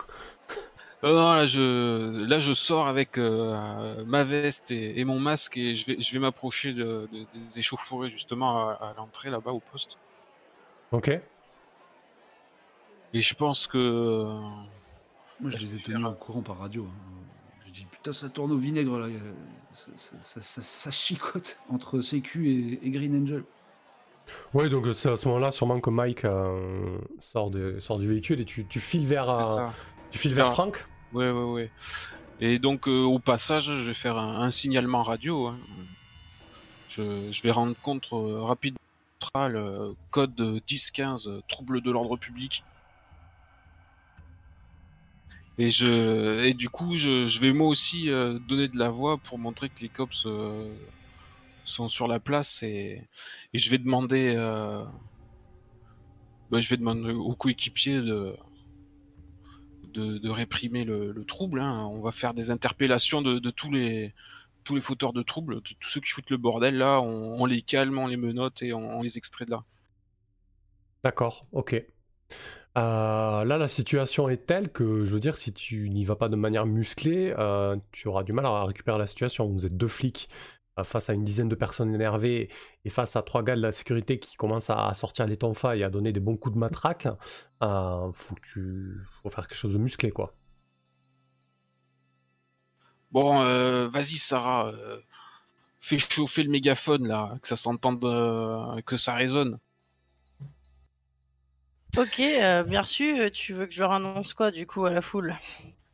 Non, non, là je, là je sors avec euh, ma veste et, et mon masque et je vais, je vais m'approcher de, de- des échauffourées justement à, à l'entrée là-bas au poste. Ok. Et je pense que Moi, je les ai tenus au courant par radio. hein. Je dis putain, ça tourne au vinaigre là. Ça, ça- ça- ça- ça chicote entre CQ et, et Green Angel. Ouais, donc c'est à ce moment-là, sûrement que Mike euh, sort, de, sort du véhicule et tu, tu files vers, euh. Tu files vers Ah. Franck. Ouais, ouais, ouais. Et donc euh, au passage, je vais faire un, un signalement radio. hein. Je, je vais rendre compte euh, rapide central, euh, code 1015, euh, trouble de l'ordre public. Et je et du coup, je, je vais moi aussi euh, donner de la voix pour montrer que les cops euh, sont sur la place et, et je vais demander euh, bah, je vais demander aux coéquipiers de de, réprimer le, le trouble. hein. On va faire des interpellations de, tous les tous les fauteurs de troubles, tous ceux qui foutent le bordel là, on, les calme, on les menotte et on, les extrait de là. D'accord, ok. Euh, là, la situation est telle que, je veux dire, si tu n'y vas pas de manière musclée, euh, tu auras du mal à récupérer la situation. Vous êtes deux flics face à une dizaine de personnes énervées et face à trois gars de la sécurité qui commencent à, sortir les tonfas et à donner des bons coups de matraque. Euh, faut que tu, faut faire quelque chose de musclé, quoi. Bon, euh, vas-y Sarah, euh, fais chauffer le mégaphone là, que ça s'entende, euh, que ça résonne. Ok, euh, bien reçu. Euh, Tu veux que je leur annonce quoi du coup à la foule?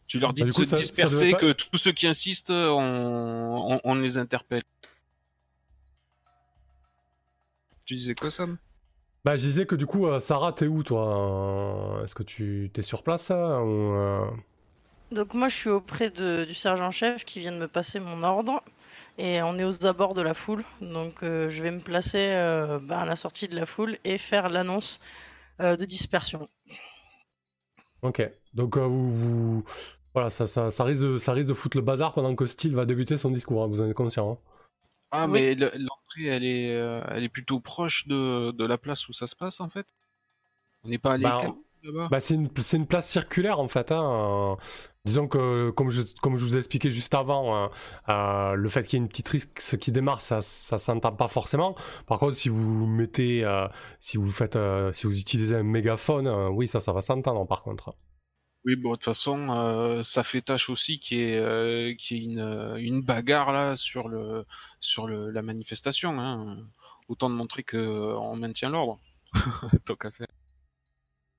Tu leur dis Bah, de coup, se ça- disperser, pas- que tous ceux qui insistent, on, on, on les interpelle. Tu disais quoi Sam? Bah, je disais que du coup, euh, Sarah, t'es où, toi? Est-ce que tu t'es sur place hein, ou, euh, Donc moi je suis auprès de- du sergent-chef qui vient de me passer mon ordre et on est aux abords de la foule. Donc euh, je vais me placer euh, bah, à la sortie de la foule et faire l'annonce euh, de dispersion. Ok. Donc, euh, vous, vous- Voilà, ça, ça, ça, risque de, ça risque de foutre le bazar pendant que Steele va débuter son discours, hein, vous en êtes conscient. hein. Ah, Oui. mais le- l'entrée, elle est, euh, elle est plutôt proche de, de la place où ça se passe, en fait? On n'est pas allé Bah, là-bas? Bah, c'est une, c'est une place circulaire en fait. hein, euh, disons que, comme je, comme je vous ai expliqué juste avant, euh, euh, le fait qu'il y ait une petite risque qui démarre, ça, ça s'entend pas forcément. Par contre, si vous mettez, euh, si vous faites, euh, si vous utilisez un mégaphone, euh, oui, ça, ça va s'entendre par contre. Oui, bon, de toute façon, euh, ça fait tâche aussi qu'il y ait, euh, qu'il y ait une, euh, une bagarre là sur le, sur le, la manifestation. Hein. Autant de montrer que euh, on maintient l'ordre. Tant qu'à faire.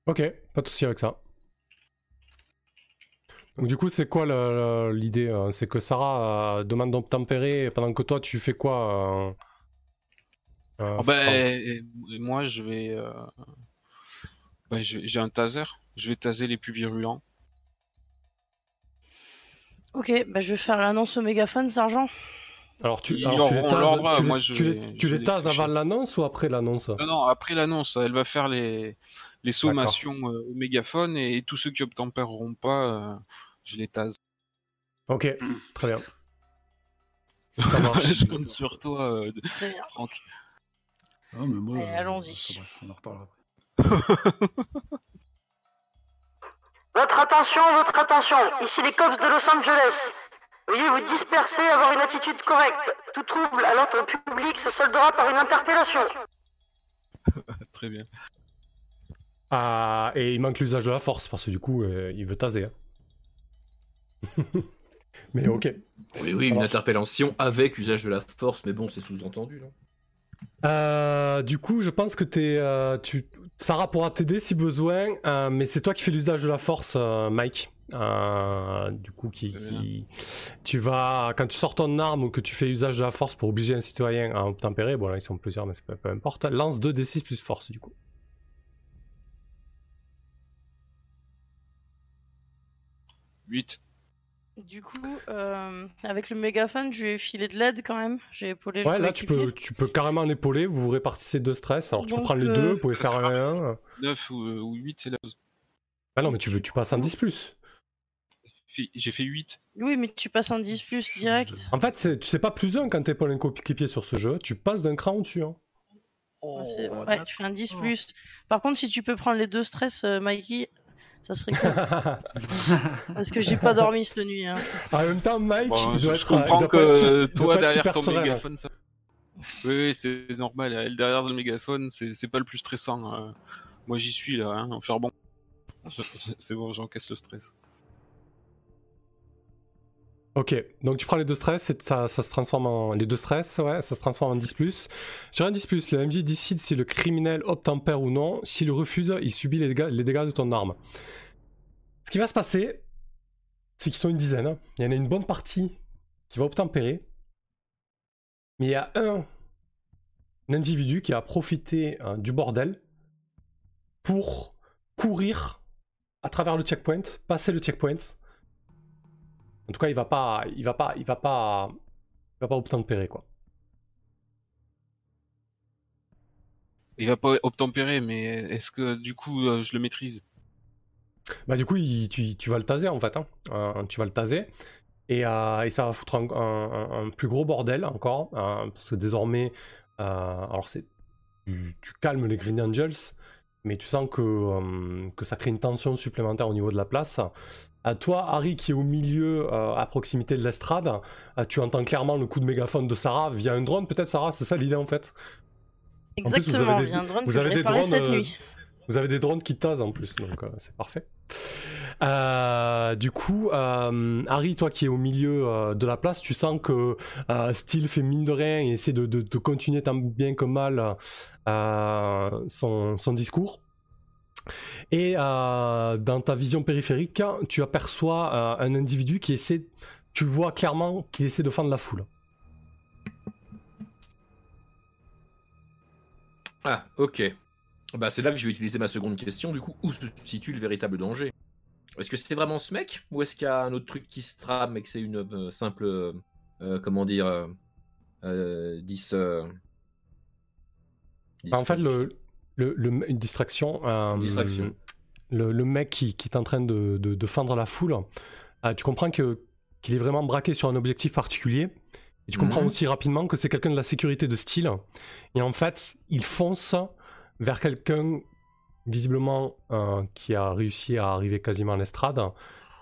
Ok, pas de souci avec ça. Donc du coup, c'est quoi le- le- l'idée euh, C'est que Sarah euh, demande d'obtempérer pendant que toi, tu fais quoi euh, euh, Ah ben, Franck et- et moi, je vais, euh, ben, j'ai j'ai un taser. Je vais taser les plus virulents. Ok, bah, je vais faire l'annonce au mégaphone, sergent. Alors tu, Ils alors, tu les tases, l'ordre, tu les- moi, je tu les- vais- tu je les vais les tases avant l'annonce ou après l'annonce? Non, non, après l'annonce, elle va faire les, les sommations euh, au mégaphone et, tous ceux qui obtempéreront pas, euh, je les tase. Ok, très bien. Ça marche. je compte sur toi, euh, Très bien. Franck. Ah, mais moi, Allez, euh, allons-y. on en reparlera après. Votre attention, votre attention, ici les cops de Los Angeles. Veuillez vous disperser et avoir une attitude correcte. Tout trouble à l'ordre public se soldera par une interpellation. Très bien. Ah, et il manque l'usage de la force parce que du coup, euh, il veut taser. hein. Mais ok. Oui, oui, Ça une marche. interpellation avec usage de la force, mais bon, c'est sous-entendu. non? Euh, du coup, je pense que t'es, euh, tu... Sarah pourra t'aider si besoin, euh, mais c'est toi qui fais l'usage de la force, euh, Mike. Euh, du coup, qui, tu vas quand tu sors ton arme ou que tu fais usage de la force pour obliger un citoyen à obtempérer, bon là ils sont plusieurs, mais c'est peu, peu importe. Lance 2 d6 plus force du coup. 8. Du coup, euh, avec le mégaphone, je vais filer de l'aide quand même. J'ai épaulé le Ouais, là tu peux, tu peux carrément l'épauler. Vous vous répartissez deux stress. Alors tu peux Donc, prendre les euh, deux, vous pouvez ça faire un. 9 ou, euh, ou 8, c'est la Ah non, mais tu veux, tu passes en 10 plus. fait- j'ai fait 8. Oui, mais tu passes en 10 plus direct. En fait, c'est- tu sais pas plus un quand pas un coéquipier sur ce jeu. Tu passes d'un cran au-dessus. hein. Ouais, c'est- Oh, ouais, tu fais un 10 plus. Par contre, si tu peux prendre les deux stress, euh, Mikey, ça serait cool. Parce que j'ai pas dormi cette nuit. hein. en même temps, Mike, Bon, il je, doit je être, il comprends doit que être euh, toi derrière ton serein, mégaphone, ça. Oui, oui, c'est normal. Elle derrière le mégaphone, c'est c'est pas le plus stressant. euh. Moi, j'y suis là, hein, au charbon. C'est bon, j'encaisse le stress. Ok, donc tu prends les deux stress ça, se transforme en. Les deux stress, ouais, ça se transforme en 10. Sur un 10, le MJ décide si le criminel obtempère ou non. S'il refuse, il subit les dégâts, de ton arme. Ce qui va se passer, c'est qu'ils sont une dizaine. hein. Il y en a une bonne partie qui va obtempérer. Mais il y a un, un individu qui a profité hein, du bordel pour courir à travers le checkpoint, passer le checkpoint. En tout cas, il va pas, il va pas, il va pas, il va pas obtempérer quoi. Il va pas obtempérer, mais est-ce que du coup, euh, je le maîtrise? Bah du coup, il- tu, tu vas le taser en fait. hein. Euh, tu vas le taser. Et, euh, et ça va foutre un, un- un- un plus gros bordel encore. euh, parce que désormais, alors c'est, tu, tu calmes les Green Angels, mais tu sens que, que ça crée une tension supplémentaire au niveau de la place. À toi, Harry, qui est au milieu, euh, à proximité de l'estrade, euh, tu entends clairement le coup de mégaphone de Sarah via un drone. Peut-être Sarah, c'est ça l'idée en fait? plus, vous Exactement, avez des- il y a un drone vous que avez j'ai des réparé drones, cette euh, nuit. Vous avez des drones qui tasent en plus, donc euh, c'est parfait. Euh, du coup, euh, Harry, toi qui es au milieu euh, de la place, tu sens que euh, Steel fait mine de rien et essaie de, de- de continuer tant bien que mal euh, son, son discours. Et euh, dans ta vision périphérique, tu aperçois euh, un individu qui essaie, tu vois clairement qu'il essaie de fendre la foule. Ah, ok. Bah, c'est là que je vais utiliser ma seconde question. Du coup, où se situe le véritable danger? Est-ce que c'est vraiment ce mec Ou est-ce qu'il y a un autre truc qui se trame et que c'est une euh, simple. comment dire. euh, euh, 10. euh, Bah, en fait, le, le- le- une distraction. euh, Distraction. Le, le mec qui, qui est en train de, de, de fendre la foule, euh, tu comprends que qu'il est vraiment braqué sur un objectif particulier. Et tu comprends Mhm. aussi rapidement que c'est quelqu'un de la sécurité de style. Et en fait, il fonce vers quelqu'un, visiblement, euh, qui a réussi à arriver quasiment à l'estrade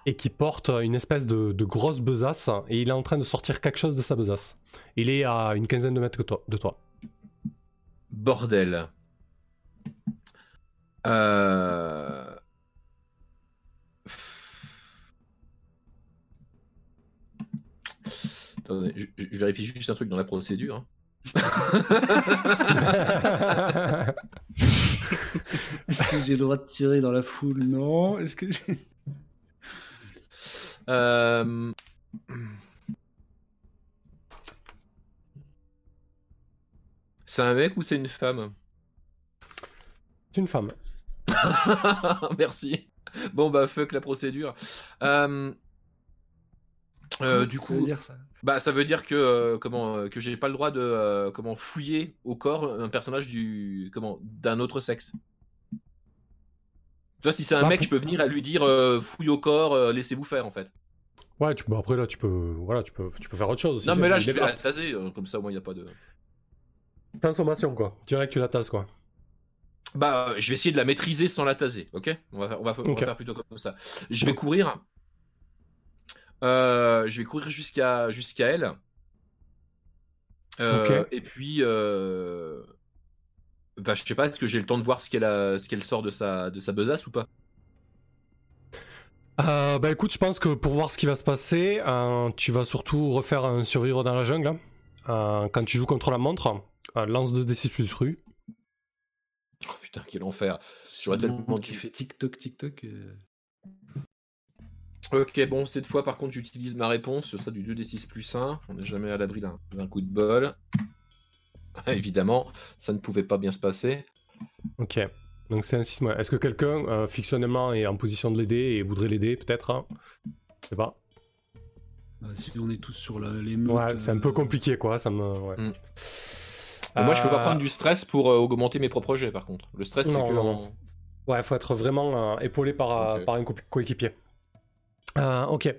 et qui porte une espèce de, de grosse besace. Et il est en train de sortir quelque chose de sa besace. Il est à une quinzaine de mètres toi- de toi. Bordel. Euh... Attendez, je, je vérifie juste un truc dans la procédure. hein. Est-ce que j'ai le droit de tirer dans la foule? Non. Est-ce que j'ai... Euh, C'est un mec ou c'est une femme? Une femme. Merci. Bon bah fuck la procédure. Euh, euh, du Ça coup, veut dire ça. bah ça veut dire que euh, comment que j'ai pas le droit de euh, comment fouiller au corps un personnage du comment d'un autre sexe. Tu vois si c'est un Bah, mec, pour- je peux venir à lui dire euh, fouille au corps, euh, laissez-vous faire en fait. Ouais, tu, bah après là, tu peux, voilà, tu peux, tu peux faire autre chose. aussi. non mais là je vais la taser euh, comme ça au moins il y a pas de. Consommation, quoi. Direct, tu la tasses, quoi. Bah, euh, je vais essayer de la maîtriser sans la taser, ok? On va, faire, on, va, on va Ok. faire plutôt comme ça. Je vais courir. Euh, je vais courir jusqu'à jusqu'à elle. Euh. Et puis, euh... bah, je sais pas, est-ce que j'ai le temps de voir ce qu'elle a- ce qu'elle sort de sa, de sa besace ou pas? Bah écoute, je pense que pour voir ce qui va se passer, tu vas surtout refaire un survivre dans la jungle. hein. Quand tu joues contre la montre, lance 2d6 plus rue. Oh putain, quel enfer. J'aurais tellement qui fait tic-toc, tic-toc. euh. Ok, bon, cette fois, par contre, j'utilise ma réponse. Ce sera du 2d6 plus 1. On n'est jamais à l'abri d'un coup de bol. Ah, Évidemment, ça ne pouvait pas bien se passer. Ok. Donc c'est un 6 mois. Est-ce que quelqu'un, euh, fictionnellement, est en position de l'aider et voudrait l'aider, peut-être hein? Je sais pas. Bah, si on est tous sur la, les meutes, Ouais, c'est un peu euh, compliqué, quoi. Ça me. ouais. Mm. Moi, je peux pas Euh, prendre du stress pour euh, augmenter mes propres jets, par contre. Le stress, c'est Non, que. non, en- Ouais, faut être vraiment euh, épaulé par, euh, Ok. par un co- coéquipier. Euh, ok.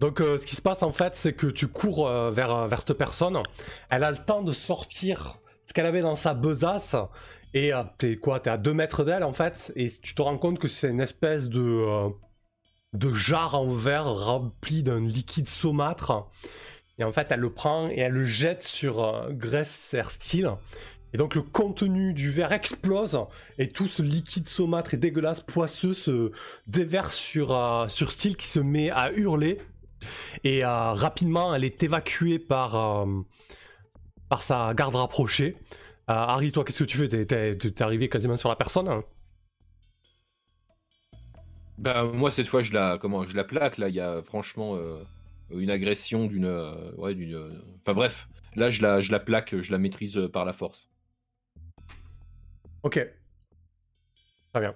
Donc, euh, ce qui se passe en fait, c'est que tu cours euh, vers, vers cette personne. Elle a le temps de sortir ce qu'elle avait dans sa besace. Et t'es quoi T'es à 2 mètres d'elle en fait. Et tu te rends compte que c'est une espèce de, de jarre en verre rempli d'un liquide saumâtre. Et en fait, elle le prend et elle le jette sur euh, Grace Steel. Et donc le contenu du verre explose et tout ce liquide saumâtre et dégueulasse poisseux se déverse sur, euh, sur Steel qui se met à hurler. Et euh, rapidement, elle est évacuée par, euh, par sa garde rapprochée. Harry, toi, qu'est-ce que tu fais? T'es- arrivé quasiment sur la personne? Bah moi cette fois je la comment je la plaque là il y a franchement une agression d'une euh, ouais d'une euh, enfin bref là je la je la plaque je la maîtrise euh, par la force. Ok. Très bien.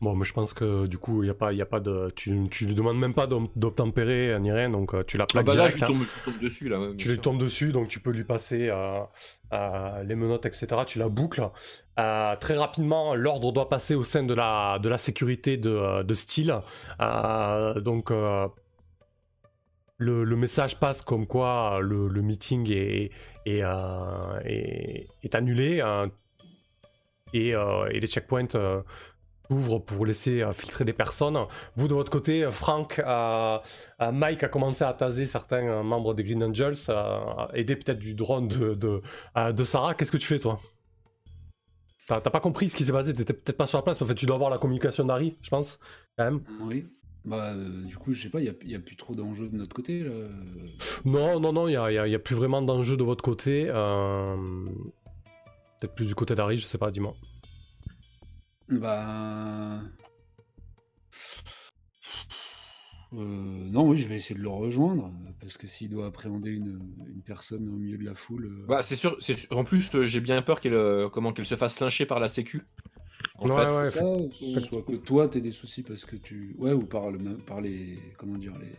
Bon, mais je pense que du coup, il y a pas, y a pas de. Tu, tu lui demandes même pas d'ob- d'obtempérer ni rien, donc euh, tu la Ah plaques bah là je hein. tombe, je lui tombe dessus là. Tu lui tombes dessus, donc tu peux lui passer euh, euh, les menottes, etc. Tu la boucles. Euh, très rapidement, l'ordre doit passer au sein de la, de la sécurité de, de Steel. Euh, donc, euh, le, message passe comme quoi le, meeting est, est, euh, est- annulé. euh, et, euh, et les checkpoints euh, ouvrent pour laisser filtrer des personnes. Vous, de votre côté, Frank, Mike a commencé à taser certains membres des Green Angels, aider peut-être du drone de, de, de Sarah. Qu'est-ce que tu fais, toi? T'as pas compris ce qui s'est passé, t'étais peut-être pas sur la place, en fait, tu dois avoir la communication d'Harry, je pense, quand même. Oui. Bah, euh, du coup, je sais pas, il n'y a, plus trop d'enjeux de notre côté. Là. Non, non, non, il n'y a, plus vraiment d'enjeu de votre côté. euh, Peut-être plus du côté d'Harry, je sais pas, dis-moi. Bah. Euh, non, oui, je vais essayer de le rejoindre, parce que s'il doit appréhender une, une personne au milieu de la foule. euh, Bah c'est sûr, c'est sûr. en plus euh, j'ai bien peur qu'elle euh, comment qu'elle se fasse lyncher par la sécu. En Ouais, fait, ouais. ça, ou soit que toi, t'aies des soucis parce que tu. Ouais, ou par, le, par les. Comment dire les...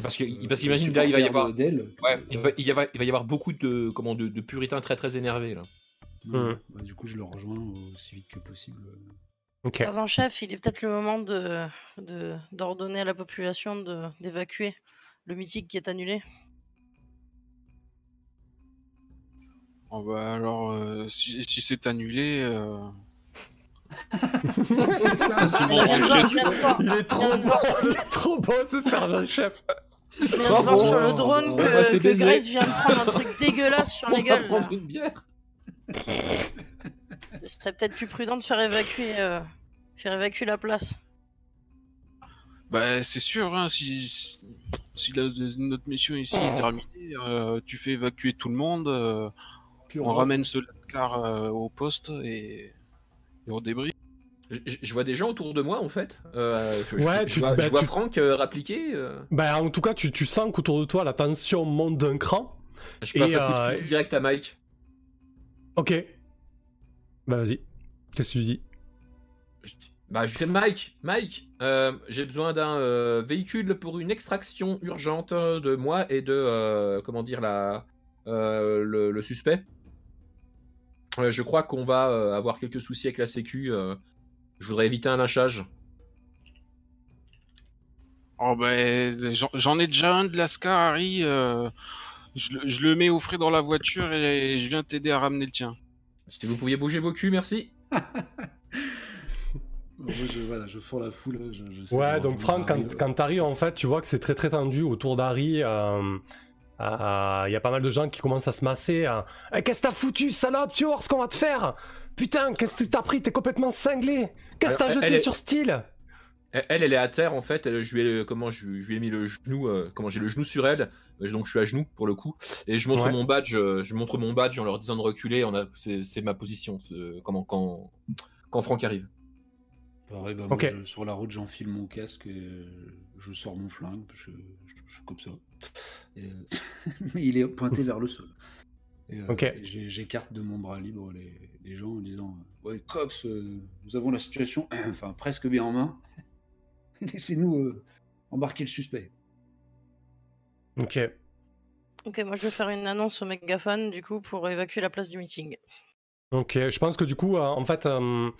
Parce que- euh, parce qu'imagine, là, il va y avoir- ouais, il va, il y avoir, il va y avoir beaucoup de comment de, de puritains très très énervés là. Hmm. bah, du coup, je le rejoins aussi vite que possible. Ok. Sergent-chef, il est peut-être le moment de de- d'ordonner à la population de- d'évacuer le meeting qui est annulé. Oh bah alors, euh, si, si c'est annulé, euh, Il est trop bon, il est trop bon ce sergent-chef. je viens de voir sur le drone on que. Grace vient de prendre un truc dégueulasse sur On les va gueules. prendre une bière. Ce serait peut-être plus prudent de faire évacuer, euh, faire évacuer la place. Bah c'est sûr, hein, si, la- notre mission ici est terminée, euh, tu fais évacuer tout le monde, euh, Puis on ramène ce car au poste et, et on débrie. Je, vois des gens autour de moi en fait. Euh, je, Ouais, je tu- vois, bah, je vois tu- Franck euh, rappliquer. euh, Bah, en tout cas, tu, tu sens qu'autour de toi, la tension monte d'un cran. je passe Et, un coup de fil direct à Mike. Ok. Bah, vas-y. Qu'est-ce que tu dis? Bah, je fais Mike, Mike, euh, j'ai besoin d'un euh, véhicule pour une extraction urgente de moi et de euh, comment dire la euh, le, le suspect. Je crois qu'on va euh, avoir quelques soucis avec la Sécu. euh, je voudrais éviter un lynchage. Oh ben j'en- ai déjà un de l'Ascar, Harry. euh, je, le- je le mets au frais dans la voiture et je viens t'aider à ramener le tien. Si vous pouviez bouger vos culs, merci. Moi, je, voilà, je fends la foule. Je, je sais Ouais, donc Franck, quand, quand t'arrives, en fait, tu vois que c'est très très tendu autour d'Harry. euh, euh, Il y a pas mal de gens qui commencent à se masser. euh, Eh, qu'est-ce que t'as foutu, salope? Tu vois ce qu'on va te faire Putain, qu'est-ce que t'as pris? T'es complètement cinglé Qu'est-ce que t'as jeté est- sur style? Elle, elle est à terre en fait. Elle- je lui ai, comment, je, je lui ai mis le genou, euh, comment j'ai le genou sur elle. euh, Donc je suis à genoux pour le coup. Et je montre Ouais. mon badge. euh, je montre mon badge en leur disant de reculer. On a, c'est, c'est ma position. comment quand quand Franck arrive. Pareil, bah, moi, Ok. je- sur la route, j'enfile mon casque et euh, je sors mon flingue. parce que Je, je, je suis comme ça. Et, euh, mais il est pointé vers le sol. Et, euh, et j'écarte de mon bras libre les, les gens en disant Ouais, cops, euh, nous avons la situation enfin presque bien en main. Laissez-nous euh, embarquer le suspect. Ok. Ok, moi je vais faire une annonce au mégaphone du coup pour évacuer la place du meeting. Ok, je pense que du coup, euh, en fait, euh,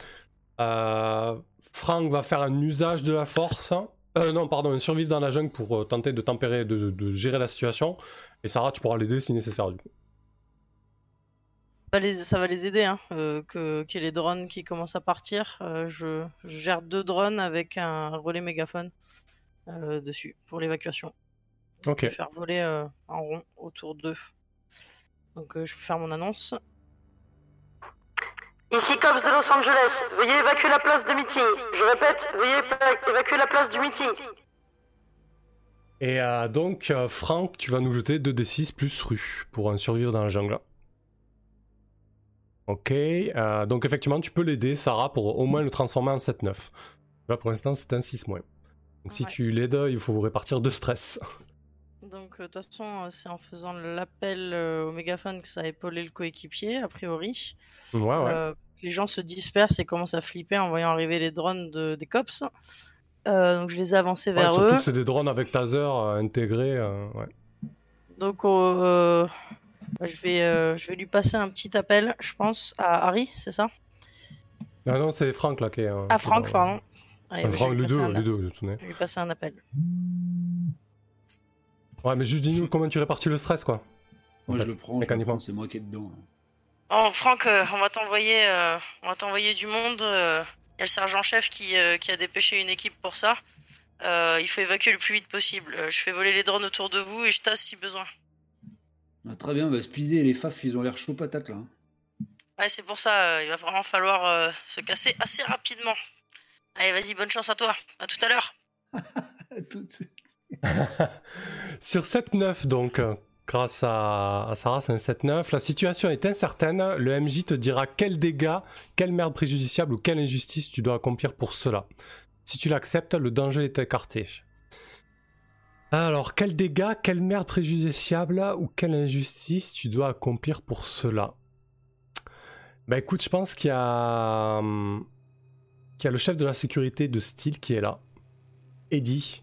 euh, Franck va faire un usage de la force Euh, non, pardon, survivre dans la jungle pour euh, tenter de tempérer, de, de gérer la situation. Et Sarah, tu pourras l'aider si nécessaire. Du coup. Bah, les- ça va les aider, hein, euh, que qu'il y ait les drones qui commencent à partir. Je, je gère deux drones avec un relais mégaphone dessus pour l'évacuation. Ok. Je vais faire voler en rond autour d'eux. Donc je peux faire mon annonce. Ici Cops de Los Angeles. Veuillez évacuer la place de meeting. Je répète, veuillez éva- évacuer la place du meeting. Et euh, donc, euh, Franck, tu vas nous jeter 2d6 plus rue pour un survivre dans la jungle. Ok. euh, donc, effectivement, tu peux l'aider, Sarah, pour au moins le transformer en 7-9. Là, pour l'instant, c'est un 6 moins. Donc, si tu l'aides, il faut vous répartir de stress. Donc euh, de toute façon, euh, c'est en faisant l'appel euh, au mégaphone que ça a épaulé le coéquipier, a priori. Ouais, ouais. Euh, les gens se dispersent et commencent à flipper en voyant arriver les drones de- des cops. Euh, donc je les ai avancés Ouais, vers surtout eux. que c'est des drones avec taser euh, intégrés. euh, ouais. Donc euh, bah, je, vais, euh, je vais lui passer un petit appel, je pense, à Harry, c'est ça Ah non, c'est Franck là qui est. euh, Ah, Franck, pardon. Allez, bah, Franck, de toute manière. Je vais lui passer un appel. Ouais, mais juste dis-nous comment tu répartis le stress, quoi. Moi, En je fait, le prends, c'est moi qui est dedans. Oh, Franck, euh, on va t'envoyer, euh, on va t'envoyer du monde. Il y a le sergent-chef qui, euh, qui a dépêché une équipe pour ça. Euh, il faut évacuer le plus vite possible. Euh, je fais voler les drones autour de vous et je tasse si besoin. Ah, très bien, bah, Speedy et les FAF, ils ont l'air chaud patate là. hein. Ouais, c'est pour ça. euh, il va vraiment falloir euh, se casser assez rapidement. Allez, vas-y, bonne chance à toi. À tout à l'heure. Tout de suite. Sur 7-9, donc, euh, grâce à, Sarah, c'est un 7-9. La situation est incertaine. Le MJ te dira quel dégât, quelle merde préjudiciable ou quelle injustice tu dois accomplir pour cela. Si tu l'acceptes, le danger est écarté. Alors, quel dégât, quelle merde préjudiciable ou quelle injustice tu dois accomplir pour cela? Bah écoute, je pense qu'il y a, hum, qu'il y a le chef de la sécurité de style qui est là. Eddie,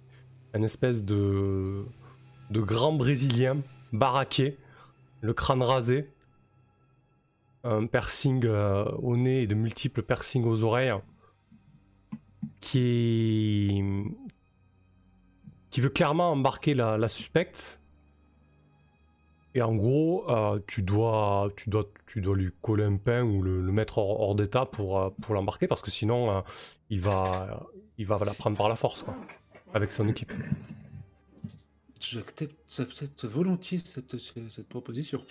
un espèce de, grand brésilien, baraqué, le crâne rasé, un piercing euh, au nez et de multiples piercings aux oreilles, qui, veut clairement embarquer la, suspecte. Et en gros, euh, tu, dois, tu, dois, lui coller un pain ou le, mettre hors, d'état pour, euh, pour l'embarquer parce que sinon, il, va, il va la prendre par la force, quoi, avec son équipe. J'accepte volontiers cette, proposition.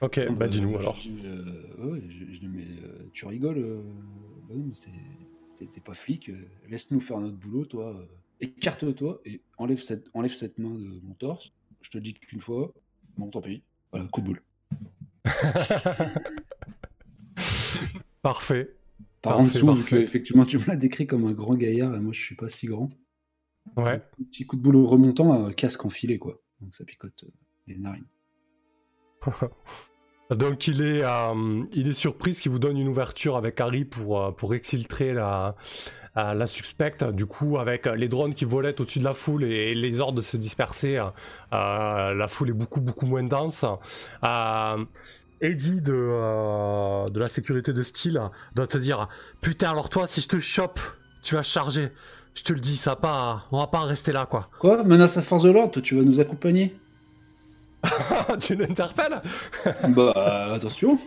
Ok, Non, bah euh, dis-nous alors. euh, ouais, je, je dis, mais euh, tu rigoles, euh, bah t'es pas flic, euh, laisse-nous faire notre boulot, toi. euh, Écarte-toi et enlève cette, enlève cette main de mon torse. Je te dis qu'une fois, bon, tant pis. Voilà, coup de boule. Parfait. Par Parfait, en dessous, que, effectivement, tu me l'as décrit comme un grand gaillard et moi je suis pas si grand. Ouais. Un petit coup de boule remontant, euh, casque enfilé, quoi. Donc ça picote euh, les narines. Donc il est, euh, il est surpris qu'il vous donne une ouverture avec Harry pour, euh, pour exfiltrer la, euh, la suspecte. Du coup, avec les drones qui volaient au-dessus de la foule et, les ordres de se disperser, euh, la foule est beaucoup beaucoup moins dense. Euh, Eddie de, euh, de la sécurité de style doit te dire Putain, alors toi, si je te chope, tu vas charger. Je te le dis, ça va pas, on va pas en rester là, quoi. Quoi? Menace à force de l'ordre, tu vas nous accompagner tu l'interpelles? Bah, euh, attention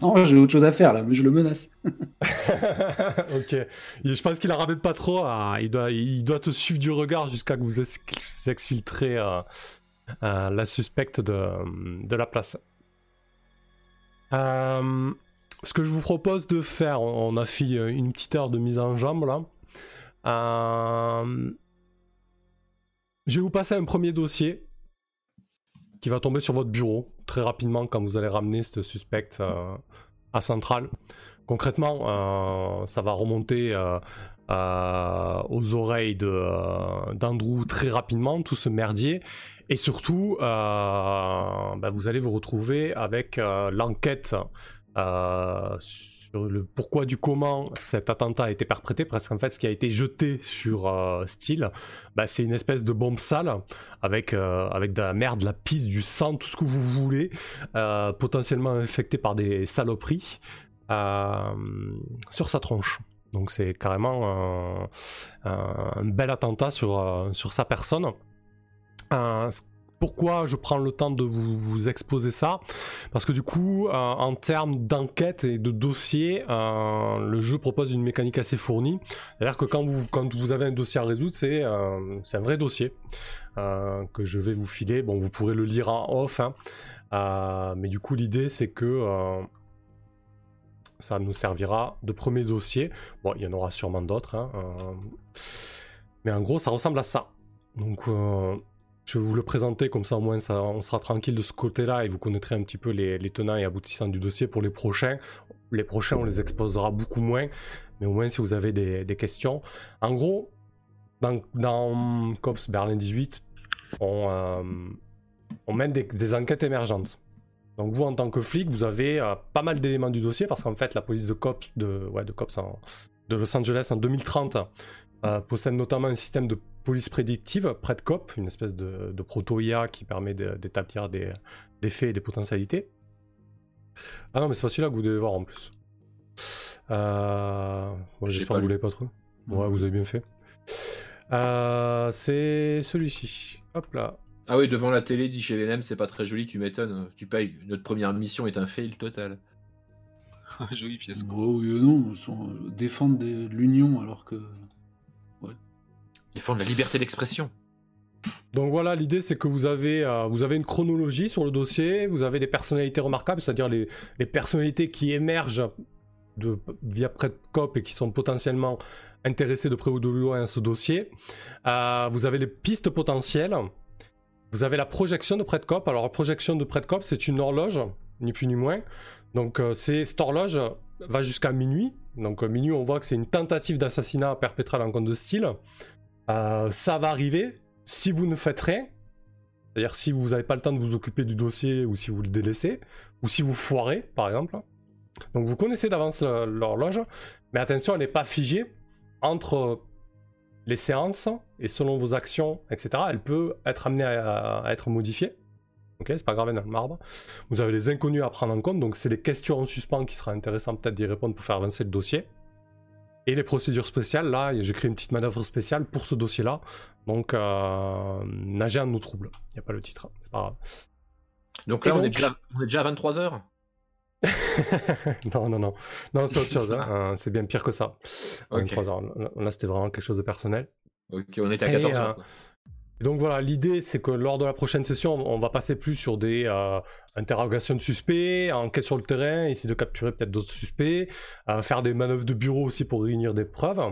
Non, j'ai autre chose à faire là, mais je le menace. ok. Je pense qu'il la ramène pas trop. hein. Il, doit, il doit te suivre du regard jusqu'à que vous ex- exfiltrez euh, euh, la suspecte de, de la place. Euh, ce que je vous propose de faire, on a fait une petite heure de mise en jambe là. Euh, je vais vous passer un premier dossier qui va tomber sur votre bureau très rapidement quand vous allez ramener cette suspecte euh, à Centrale. Concrètement, euh, ça va remonter euh, euh, aux oreilles euh, d'Andrew très rapidement, tout ce merdier. Et surtout, euh, bah, vous allez vous retrouver avec euh, l'enquête euh, sur le pourquoi du comment cet attentat a été perpétré, parce qu'en fait, ce qui a été jeté sur euh, Steele, bah, c'est une espèce de bombe sale avec, euh, avec de la merde, de la pisse, du sang, tout ce que vous voulez, euh, potentiellement infecté par des saloperies, euh, sur sa tronche. Donc c'est carrément un, bel attentat sur, euh, sur sa personne. Euh, pourquoi je prends le temps de vous, exposer ça? Parce que du coup, euh, en termes d'enquête et de dossier, le jeu propose une mécanique assez fournie. C'est-à-dire que quand vous, quand vous avez un dossier à résoudre, c'est un vrai dossier que je vais vous filer. Bon, vous pourrez le lire en off, hein. Mais du coup, l'idée, c'est que ça nous servira de premier dossier. Bon, il y en aura sûrement d'autres, hein, euh, mais en gros, ça ressemble à ça. Donc, euh, je vais vous le présenter, comme ça au moins on sera tranquille de ce côté-là et vous connaîtrez un petit peu les, les tenants et aboutissants du dossier pour les prochains. Les prochains, on les exposera beaucoup moins, mais au moins si vous avez des, questions. En gros, dans, dans COPS Berlin 18, on, euh, mène des enquêtes émergentes. Donc vous, en tant que flic, vous avez euh, pas mal d'éléments du dossier parce qu'en fait, la police de COPS de, ouais, de, COPS en- de Los Angeles en 2030 euh, possède notamment un système de police prédictive, PredCop, une espèce de, de proto-IA qui permet de- d'établir des, des faits et des potentialités. Ah non, mais c'est pas celui-là que vous devez voir en plus. Euh... bon, J'espère que vous l'avez pas trop. Ouais, vous avez bien fait. Euh, c'est celui-ci. Hop là. Ah oui, devant la télé, dit chez VLM, c'est pas très joli, tu m'étonnes. Tu payes. Notre première mission est un fail total. Joli fiasco. Bon, oui et non, sont, euh, défendre des- l'union alors que. Défendre la liberté d'expression. Donc voilà, l'idée c'est que vous avez, euh, vous avez une chronologie sur le dossier, vous avez des personnalités remarquables, c'est-à-dire les, les personnalités qui émergent de, via Predcop et qui sont potentiellement intéressées de près ou de loin à ce dossier. Euh, vous avez les pistes potentielles. Vous avez la projection de Predcop. Alors la projection de Predcop, c'est une horloge, ni plus ni moins. Donc euh, cette horloge va jusqu'à minuit. Donc euh, minuit, on voit que c'est une tentative d'assassinat perpétrée à l'encontre de style. Euh, ça va arriver si vous ne faites rien. C'est-à-dire si vous n'avez pas le temps de vous occuper du dossier ou si vous le délaissez, ou si vous foirez, par exemple. Donc vous connaissez d'avance l'horloge, mais attention, elle n'est pas figée entre les séances et selon vos actions, etc. Elle peut être amenée à, à être modifiée. Ok, c'est pas grave dans le marbre. Vous avez les inconnus à prendre en compte, donc c'est les questions en suspens qui sera intéressant peut-être d'y répondre pour faire avancer le dossier. Et les procédures spéciales, là, j'ai créé une petite manœuvre spéciale pour ce dossier-là. Donc, euh, nager en eau trouble. Il n'y a pas le titre, c'est pas grave. Donc là, on, donc est déjà, on est déjà à 23h. non, non, non. Non, c'est autre chose. hein. Euh, c'est bien pire que ça. Ok. 23 heures. Là, c'était vraiment quelque chose de personnel. Ok, on était à Et, 14h. euh, Donc voilà, l'idée c'est que lors de la prochaine session, on va passer plus sur des euh, interrogations de suspects, enquête sur le terrain, essayer de capturer peut-être d'autres suspects, euh, faire des manœuvres de bureau aussi pour réunir des preuves.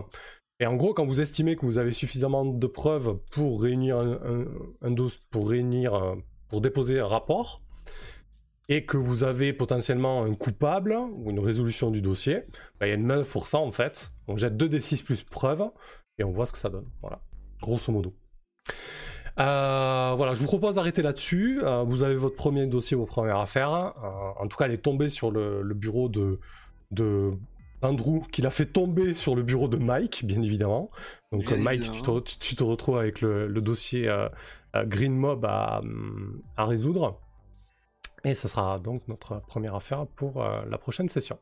Et en gros, quand vous estimez que vous avez suffisamment de preuves pour réunir un, un- un dos- pour réunir, euh, pour déposer un rapport, et que vous avez potentiellement un coupable ou une résolution du dossier, bah, il y a une 9% en fait. On jette 2d6 plus preuves et on voit ce que ça donne. Voilà, grosso modo. Euh, voilà, je vous propose d'arrêter là-dessus. Euh, vous avez votre premier dossier, vos premières affaires. Euh, en tout cas, elle est tombée sur le, le bureau de, de Andrew, qui l'a fait tomber sur le bureau de Mike, bien évidemment. Donc, Bien Mike, tu te, tu- retrouves avec le, le dossier Green Mob à, à résoudre. Et ce sera donc notre première affaire pour euh, la prochaine session.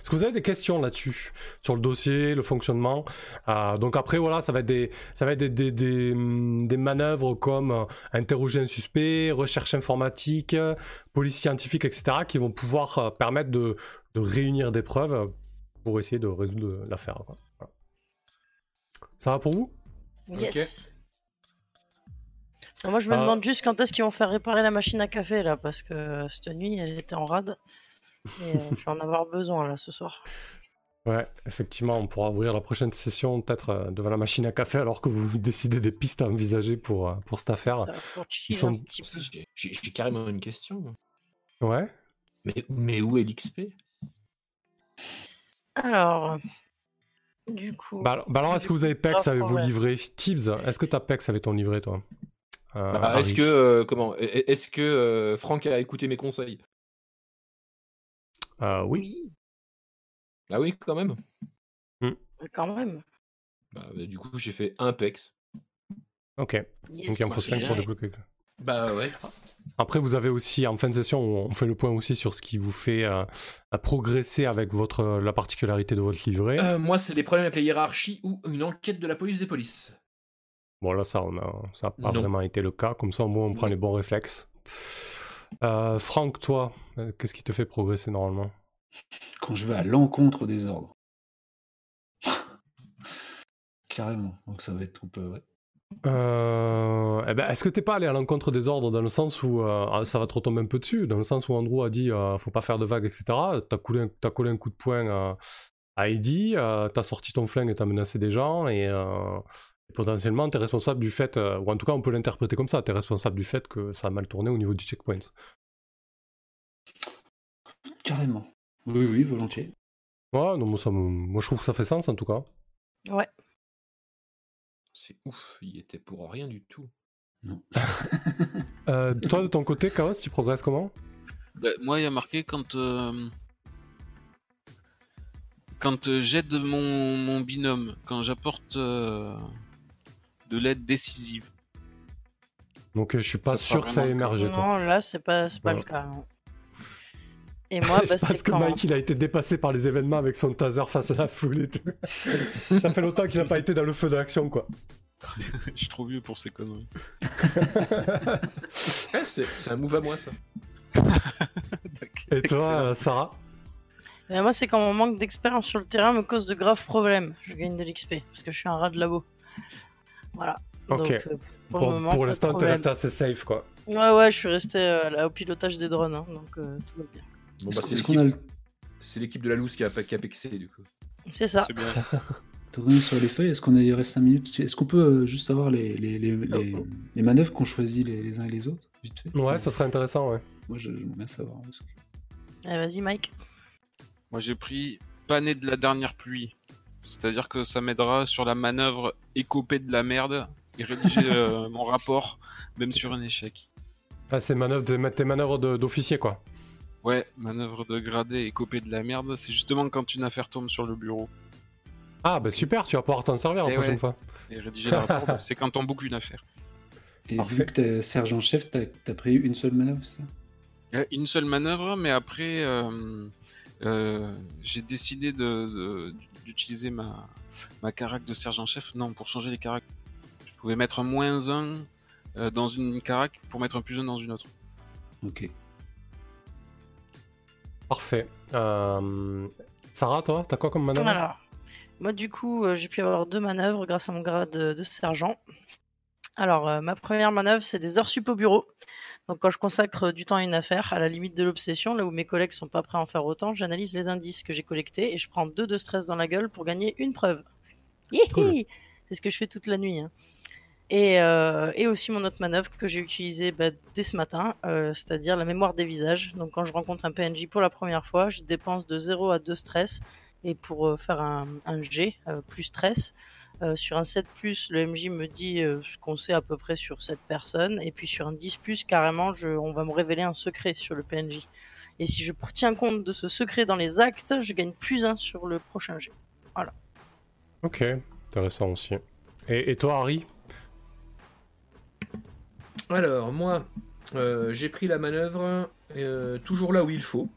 Est-ce que vous avez des questions là-dessus Sur le dossier, le fonctionnement? Euh, Donc après, voilà, ça va être des, ça va être des, des, des, des manœuvres comme euh, interroger un suspect, recherche informatique, euh, police scientifique, etc., qui vont pouvoir euh, permettre de, de réunir des preuves pour essayer de résoudre l'affaire. Voilà. Ça va pour vous? Yes. Moi, je me Ah. demande juste quand est-ce qu'ils vont faire réparer la machine à café là, parce que euh, cette nuit, elle était en rade. Et euh, je vais en avoir besoin là ce soir. Ouais, effectivement, on pourra ouvrir la prochaine session peut-être euh, devant la machine à café alors que vous décidez des pistes à envisager pour, euh, pour cette affaire. Sont-. J'ai- carrément une question. Ouais. Mais, mais où est l'XP Alors, du coup. Bah, alors- bah alors, est-ce que vous avez PEX Ah, avec vos livrets Tibbs, est-ce que tu as PEX avec ton livret, toi? Euh, Bah, Est-ce que euh, comment Est-ce que euh, Franck a écouté mes conseils? Euh, oui. oui, Ah oui, quand même. mais quand même. Bah, bah, du coup, j'ai fait un PEX. Ok. Yes. Donc il en faut Ouais, 5 pour débloquer. Bah ouais. Après, vous avez aussi, en fin de session, on fait le point aussi sur ce qui vous fait euh, progresser avec votre, la particularité de votre livret. Euh, moi, c'est des problèmes avec la hiérarchie ou une enquête de la police des polices. Bon, là, ça, on a, ça n'a pas Non. vraiment été le cas. Comme ça, au moins, on prend Non. les bons réflexes. Euh, Franck, toi, euh, qu'est-ce qui te fait progresser normalement? Quand je vais à l'encontre des ordres. Carrément. Donc ça va être un peu. Ouais. Euh, eh ben, Est-ce que t'es pas allé à l'encontre des ordres dans le sens où euh, ça va te retomber un peu dessus, dans le sens où Andrew a dit euh, faut pas faire de vagues, etc. T'as coulé, un- t'as collé un coup de poing à, à Eddie, euh, t'as sorti ton flingue et t'as menacé des gens, et potentiellement t'es responsable du fait, euh, ou en tout cas on peut l'interpréter comme ça, t'es responsable du fait que ça a mal tourné au niveau du checkpoint. Carrément. Oui, oui, volontiers. Ouais, non, moi, ça me- moi je trouve que ça fait sens en tout cas. Ouais. C'est ouf, il était pour rien du tout. Euh, toi de ton côté, Chaos, tu progresses comment? Bah, moi, il y a marqué quand. euh, Quand euh, j'aide mon, mon binôme, quand j'apporte euh, de l'aide décisive. Donc euh, je suis pas Ça sûr que ça ait émergé. quoi. Non, là, c'est pas, c'est pas le cas. non. Et moi, je bah, pense c'est que quand. Mike il a été dépassé par les événements avec son taser face à la foule et tout. ça fait longtemps qu'il n'a pas été dans le feu de l'action quoi. Je suis trop vieux pour ces conneries. Ouais, c'est un move à moi, ça. Et toi, euh, Sarah? Moi, c'est quand mon manque d'expérience sur le terrain me cause de graves problèmes. Je gagne de l'XP parce que je suis un rat de labo. Voilà. Ok. Donc, euh, pour, pas l'instant, t'es resté assez safe quoi. Ouais, ouais, je suis resté euh, là, au pilotage des drones, hein, donc euh, tout va bien. Bon, bah, c'est a l'équipe le c'est l'équipe de la loose qui a, qui a pexé, du coup. C'est ça. C'est bien. Sur les feuilles Est-ce qu'on a il reste 5 minutes? Est-ce qu'on peut euh, juste savoir les, les, les, les, les manœuvres qu'on choisit les, les uns et les autres Vite fait? Ouais, ça serait intéressant, ouais. Moi, j'aimerais bien savoir. que- Allez, vas-y, Mike. Moi, j'ai pris pané de la dernière pluie. C'est-à-dire que ça m'aidera sur la manœuvre écopée de la merde et rédiger euh, mon rapport, même sur un échec. Ah, c'est manœuvre, tes, tes manœuvres de- d'officier quoi. Ouais, manœuvre de gradé et copée de la merde, c'est justement quand une affaire tombe sur le bureau. Ah, bah super, tu vas pouvoir t'en servir la Eh prochaine ouais. fois. Et rédiger le rapport, c'est quand on boucle une affaire. Et Parfait. vu que t'es sergent-chef, t'as as pris une seule manœuvre, c'est ça? Euh, Une seule manœuvre, mais après, euh, euh, j'ai décidé de- de- d'utiliser ma, ma carac de sergent-chef. Non, pour changer les caracs. Je pouvais mettre un moins 1 euh, dans une carac pour mettre un plus 1 dans une autre. Ok. Parfait. Euh, Sarah, toi, t'as quoi comme manœuvre? Alors, moi, du coup, euh, j'ai pu avoir deux manœuvres grâce à mon grade de, de sergent. Alors, euh, ma première manœuvre, c'est des heures sup au bureau. Donc, quand je consacre du temps à une affaire, à la limite de l'obsession, là où mes collègues sont pas prêts à en faire autant, j'analyse les indices que j'ai collectés et je prends deux de stress dans la gueule pour gagner une preuve. Cool. C'est ce que je fais toute la nuit. hein. Et, euh, et aussi mon autre manœuvre que j'ai utilisée bah, dès ce matin, euh, c'est-à-dire la mémoire des visages. Donc quand je rencontre un PNJ pour la première fois, je dépense de 0 à 2 stress. Et pour euh, faire un, un G, euh, plus stress, euh, sur un 7, le MJ me dit euh, ce qu'on sait à peu près sur cette personne. Et puis sur un 10, carrément, je, on va me révéler un secret sur le PNJ. Et si je tiens compte de ce secret dans les actes, je gagne plus 1 sur le prochain G. Ok, intéressant aussi. Et, et toi, Harry? Alors, moi, euh, j'ai pris la manœuvre euh, toujours là où il faut.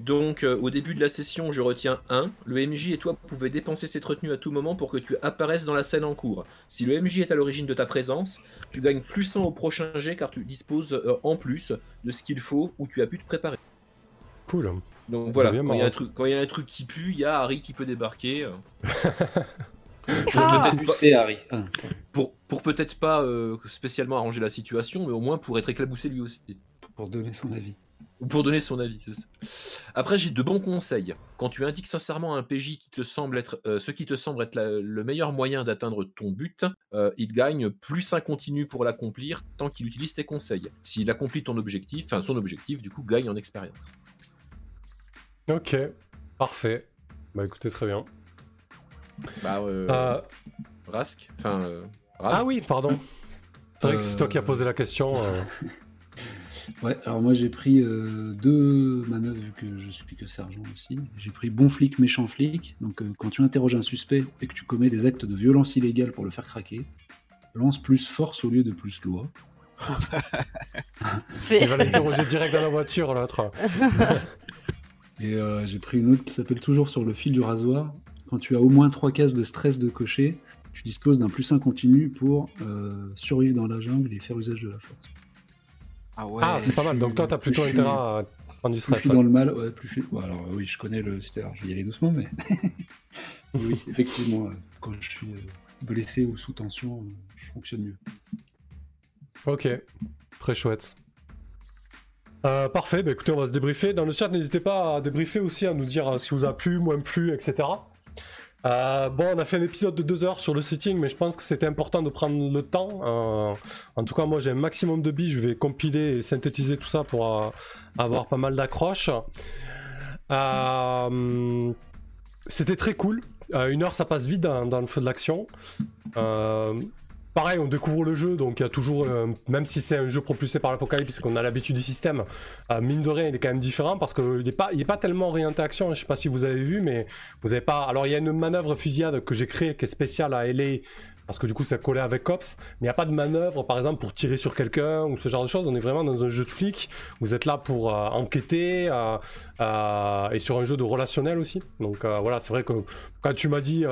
Donc, euh, au début de la session, je retiens 1. Le MJ et toi pouvez dépenser cette retenue à tout moment pour que tu apparaisses dans la scène en cours. Si le MJ est à l'origine de ta présence, tu gagnes plus 1 au prochain jet car tu disposes euh, en plus de ce qu'il faut ou tu as pu te préparer. Cool. Donc voilà, quand il, y a un marrant. truc, quand il y a un truc qui pue, il y a Harry qui peut débarquer. euh, Ah pas- C'est Harry. Ah, pour pour peut-être pas euh, spécialement arranger la situation, mais au moins pour être éclabousé lui aussi. pour donner son avis. Ou pour donner son avis, c'est ça. Après, j'ai de bons conseils. Quand tu indiques sincèrement à un PJ qui te semble être, euh, ce qui te semble être la- le meilleur moyen d'atteindre ton but, euh, il gagne plus un continu pour l'accomplir tant qu'il utilise tes conseils. S'il accomplit ton objectif, enfin son objectif, du coup, gagne en expérience. Ok, parfait. Bah écoutez, très bien. Bah, euh, Euh, Rask, enfin, euh, ah oui, pardon. C'est vrai que c'est toi qui as posé la question. Ouais, alors moi j'ai pris euh, deux manœuvres vu que je suis que sergent aussi. J'ai pris bon flic, méchant flic. Donc euh, quand tu interroges un suspect et que tu commets des actes de violence illégale pour le faire craquer, lance plus force au lieu de plus loi. Il va l'interroger direct dans la voiture, l'autre. Et euh, j'ai pris une autre qui s'appelle toujours sur le fil du rasoir. Quand tu as au moins trois cases de stress de cocher, tu disposes d'un plus 1 continu pour euh, survivre dans la jungle et faire usage de la force. Ah ouais. Ah, c'est pas mal. Donc toi, t'as plutôt intérêt à prendre du Plus je stress. suis ouais. dans le mal, ouais, plus je suis. Bon, alors oui, je connais le. Alors, je vais y aller doucement, mais. oui, effectivement, euh, quand je suis euh, blessé ou sous tension, euh, je fonctionne mieux. Ok, très chouette. Euh, parfait, bah écoutez, on va se débriefer. Dans le chat, n'hésitez pas à débriefer aussi, à nous dire ce qui vous a plu, moins plu, etc. Euh, bon, on a fait un épisode de deux heures sur le setting, mais je pense que c'était important de prendre le temps. Euh, en tout cas, moi j'ai un maximum de billes, je vais compiler et synthétiser tout ça pour euh, avoir pas mal d'accroches. C'était très cool. Une heure, ça passe vite dans le feu de l'action. Pareil, on découvre le jeu, donc il y a toujours, euh, même si c'est un jeu propulsé par l'apocalypse, qu'on a l'habitude du système, euh, mine de rien, il est quand même différent parce qu'il n'est pas, il pas tellement orienté action. Je sais pas si vous avez vu, mais vous avez pas. Alors il y a une manœuvre fusillade que j'ai créée qui est spéciale à LA. Parce que du coup, ça collé avec Cops, mais il n'y a pas de manœuvre, par exemple, pour tirer sur quelqu'un ou ce genre de choses. On est vraiment dans un jeu de flic. Vous êtes là pour euh, enquêter et sur un jeu de relationnel aussi. Donc voilà, c'est vrai que quand tu m'as dit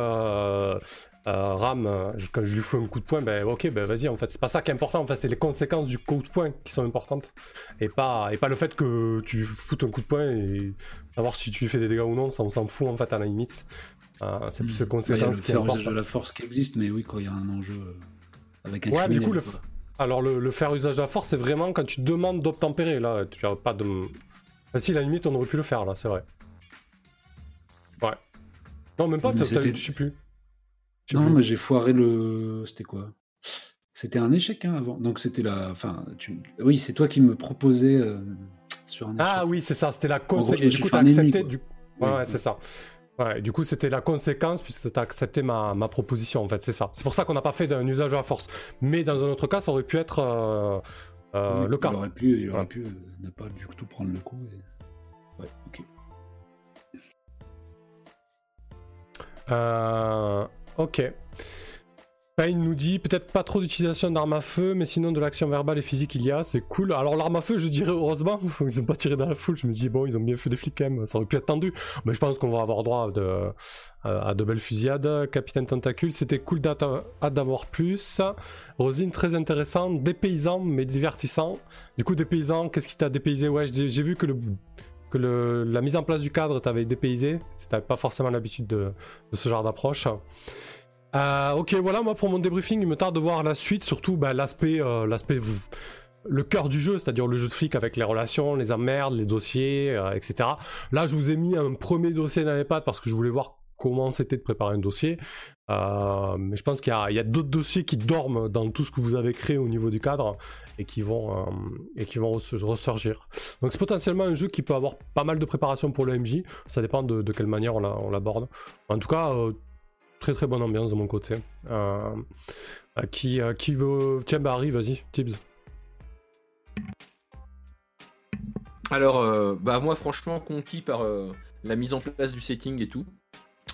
euh, Ram, euh, quand je lui fous un coup de poing, ben ok, ben vas-y, en fait, c'est pas ça qui est important, en fait, c'est les conséquences du coup de poing qui sont importantes. Et pas, et pas le fait que tu foutes un coup de poing et savoir si tu lui fais des dégâts ou non, ça on s'en fout en fait à la limite. Euh, c'est plus les Ouais, il y a conséquences le qui faire usage importent. de la force qui existe, mais oui, quand il y a un enjeu avec un Ouais, du coup, le, alors le, le faire usage de la force, c'est vraiment quand tu demandes d'obtempérer. Là, tu as pas de. Enfin, si, à la limite, on aurait pu le faire, là, c'est vrai. Ouais. Non, même pas, t'as- c'était- je sais plus. Non, plus. mais j'ai foiré le. C'était quoi? C'était un échec hein, avant. Donc c'était la. Enfin, tu... oui, c'est toi qui me proposais euh, sur un échec. Ah oui, c'est ça, c'était la conséquence. Du coup, t'as ennemi, accepté. Du... Ouais, Oui, ouais, ouais. c'est ça. Ouais, du coup, c'était la conséquence puisque t'as accepté ma, ma proposition, en fait, c'est ça. C'est pour ça qu'on n'a pas fait d'un usage la force. Mais dans un autre cas, ça aurait pu être euh, euh, Oui, le cas. Il aurait pu, il aurait pu euh, ne pas du tout prendre le coup. et- Ouais, ok. Ok. Payne nous dit peut-être pas trop d'utilisation d'armes à feu, mais sinon de l'action verbale et physique il y a, c'est cool. Alors l'arme à feu, je dirais heureusement, ils ont pas tiré dans la foule. Je me dis bon, ils ont bien fait des flics quand même, ça aurait pu être tendu. Mais je pense qu'on va avoir droit à de belles fusillades. Capitaine Tentacule, c'était cool d'avoir plus. Rosine, très intéressant, dépaysant mais divertissant. Du coup, dépaysant, qu'est-ce qui t'a dépaysé? Ouais, j'ai vu que le que le- la mise en place du cadre t'avait dépaysé, si t'avais pas forcément l'habitude de, ce genre d'approche. Euh, ok, voilà, moi pour mon débriefing, il me tarde de voir la suite, surtout bah, l'aspect, euh, l'aspect, le cœur du jeu, c'est-à-dire le jeu de flic avec les relations, les emmerdes, les dossiers, euh, etc. Là, je vous ai mis un premier dossier dans les pattes parce que je voulais voir comment c'était de préparer un dossier. Euh, mais je pense qu'il y a, d'autres dossiers qui dorment dans tout ce que vous avez créé au niveau du cadre et qui vont, euh, et qui vont res- ressurgir. Donc c'est potentiellement un jeu qui peut avoir pas mal de préparation pour le MJ. Ça dépend de, quelle manière on la- on l'aborde. En tout cas, euh, très très bonne ambiance de mon côté. Qui, qui veut... Tiens, bah Harry, vas-y, Tibbs. Alors, bah moi franchement conquis par la mise en place du setting et tout.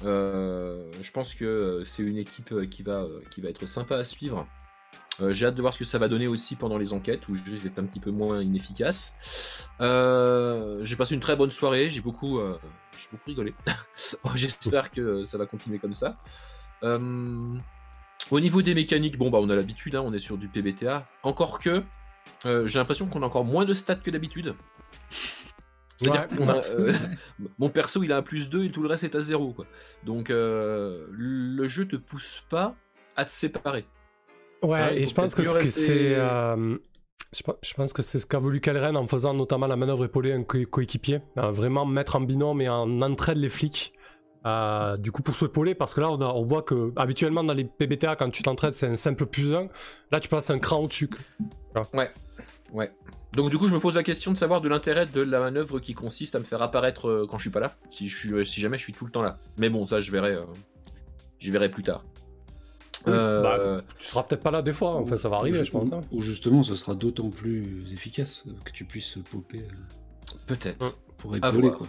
Euh, je pense que euh, c'est une équipe euh, qui va, qui va être sympa à suivre. J'ai hâte de voir ce que ça va donner aussi pendant les enquêtes où je risque d'être un petit peu moins inefficace. J'ai passé une très bonne soirée, j'ai beaucoup, j'ai beaucoup rigolé. J'espère que ça va continuer comme ça. Au niveau des mécaniques, bon bah on a l'habitude, hein, on est sur du PBTA. Encore que j'ai l'impression qu'on a encore moins de stats que d'habitude. C'est-à-dire Ouais. qu'on a. euh, mon perso, il a un plus 2 et tout le reste est à 0. Quoi. Donc, euh, le jeu te pousse pas à te séparer. Ouais, Ah, et faut je pense que c'est. euh, je, pe- je pense que c'est ce qu'a voulu Kalren en faisant notamment la manœuvre épaulée à un co- coéquipier. Euh, vraiment mettre en binôme et en entraide les flics. Euh, du coup, pour s'épauler, parce que là, on, a- on voit que habituellement dans les PBTA, quand tu t'entraides, c'est un simple plus 1. Là, tu passes un cran au-dessus. Ouais. Donc, du coup, je me pose la question de savoir de l'intérêt de la manœuvre qui consiste à me faire apparaître euh, quand je suis pas là. Si, je suis, euh, si jamais je suis tout le temps là. Mais bon, ça, je verrai, euh, je verrai plus tard. Oui, Euh, bah, Tu seras peut-être pas là des fois, enfin, ça va arriver, je pense. hein. Ou justement, ce sera d'autant plus efficace que tu puisses popper euh, Peut-être. pour épauler. Quoi.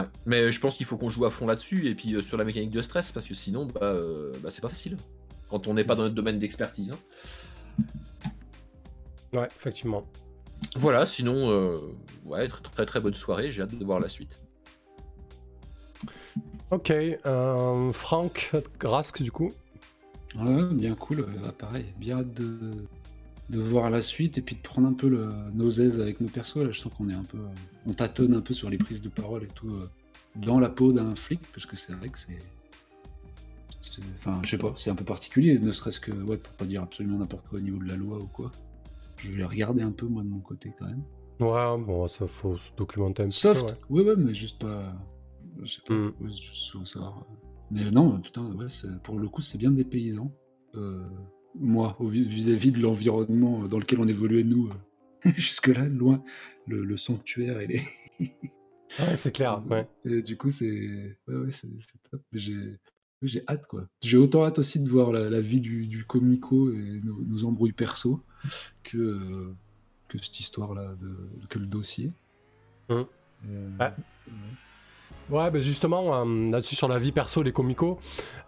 Ouais. Mais je pense qu'il faut qu'on joue à fond là-dessus et puis euh, sur la mécanique de stress parce que sinon, bah, euh, bah, c'est pas facile. Quand on n'est pas dans notre domaine d'expertise. hein. Ouais, effectivement. Voilà, sinon, euh, ouais, tr- très très bonne soirée, j'ai hâte de voir la suite. Ok, euh, Franck Rask du coup. Ouais, bien cool, euh, pareil, bien hâte de, de voir la suite et puis de prendre un peu le, nos aises avec nos persos. Là, je sens qu'on est un peu, euh, on tâtonne un peu sur les prises de parole et tout euh, dans la peau d'un flic, parce que c'est vrai que c'est, c'est- enfin, je sais pas, c'est un peu particulier, ne serait-ce que, ouais, pour pas dire absolument n'importe quoi au niveau de la loi ou quoi. Je vais regarder un peu moi de mon côté quand même. Ouais, bon, ça faut se documenter un petit Soft, peu. ouais. ouais, ouais, mais juste pas, je sais pas, Mm. ouais, juste pour savoir. Mais non, putain, ouais, pour le coup, c'est bien des paysans. Euh, moi, vis- vis-à-vis de l'environnement dans lequel on évoluait, nous, euh, jusque-là, loin, le, le sanctuaire et les. Ouais, c'est clair. Ouais. Et du coup, c'est ouais, ouais, top. J'ai oui, j'ai hâte, quoi. J'ai autant hâte aussi de voir la, la vie du, du comico et nos, nos embrouilles perso que, euh, que cette histoire-là, que le dossier. Hum. Euh, Ouais. Ouais, ben justement, euh, là-dessus sur la vie perso, les comicos,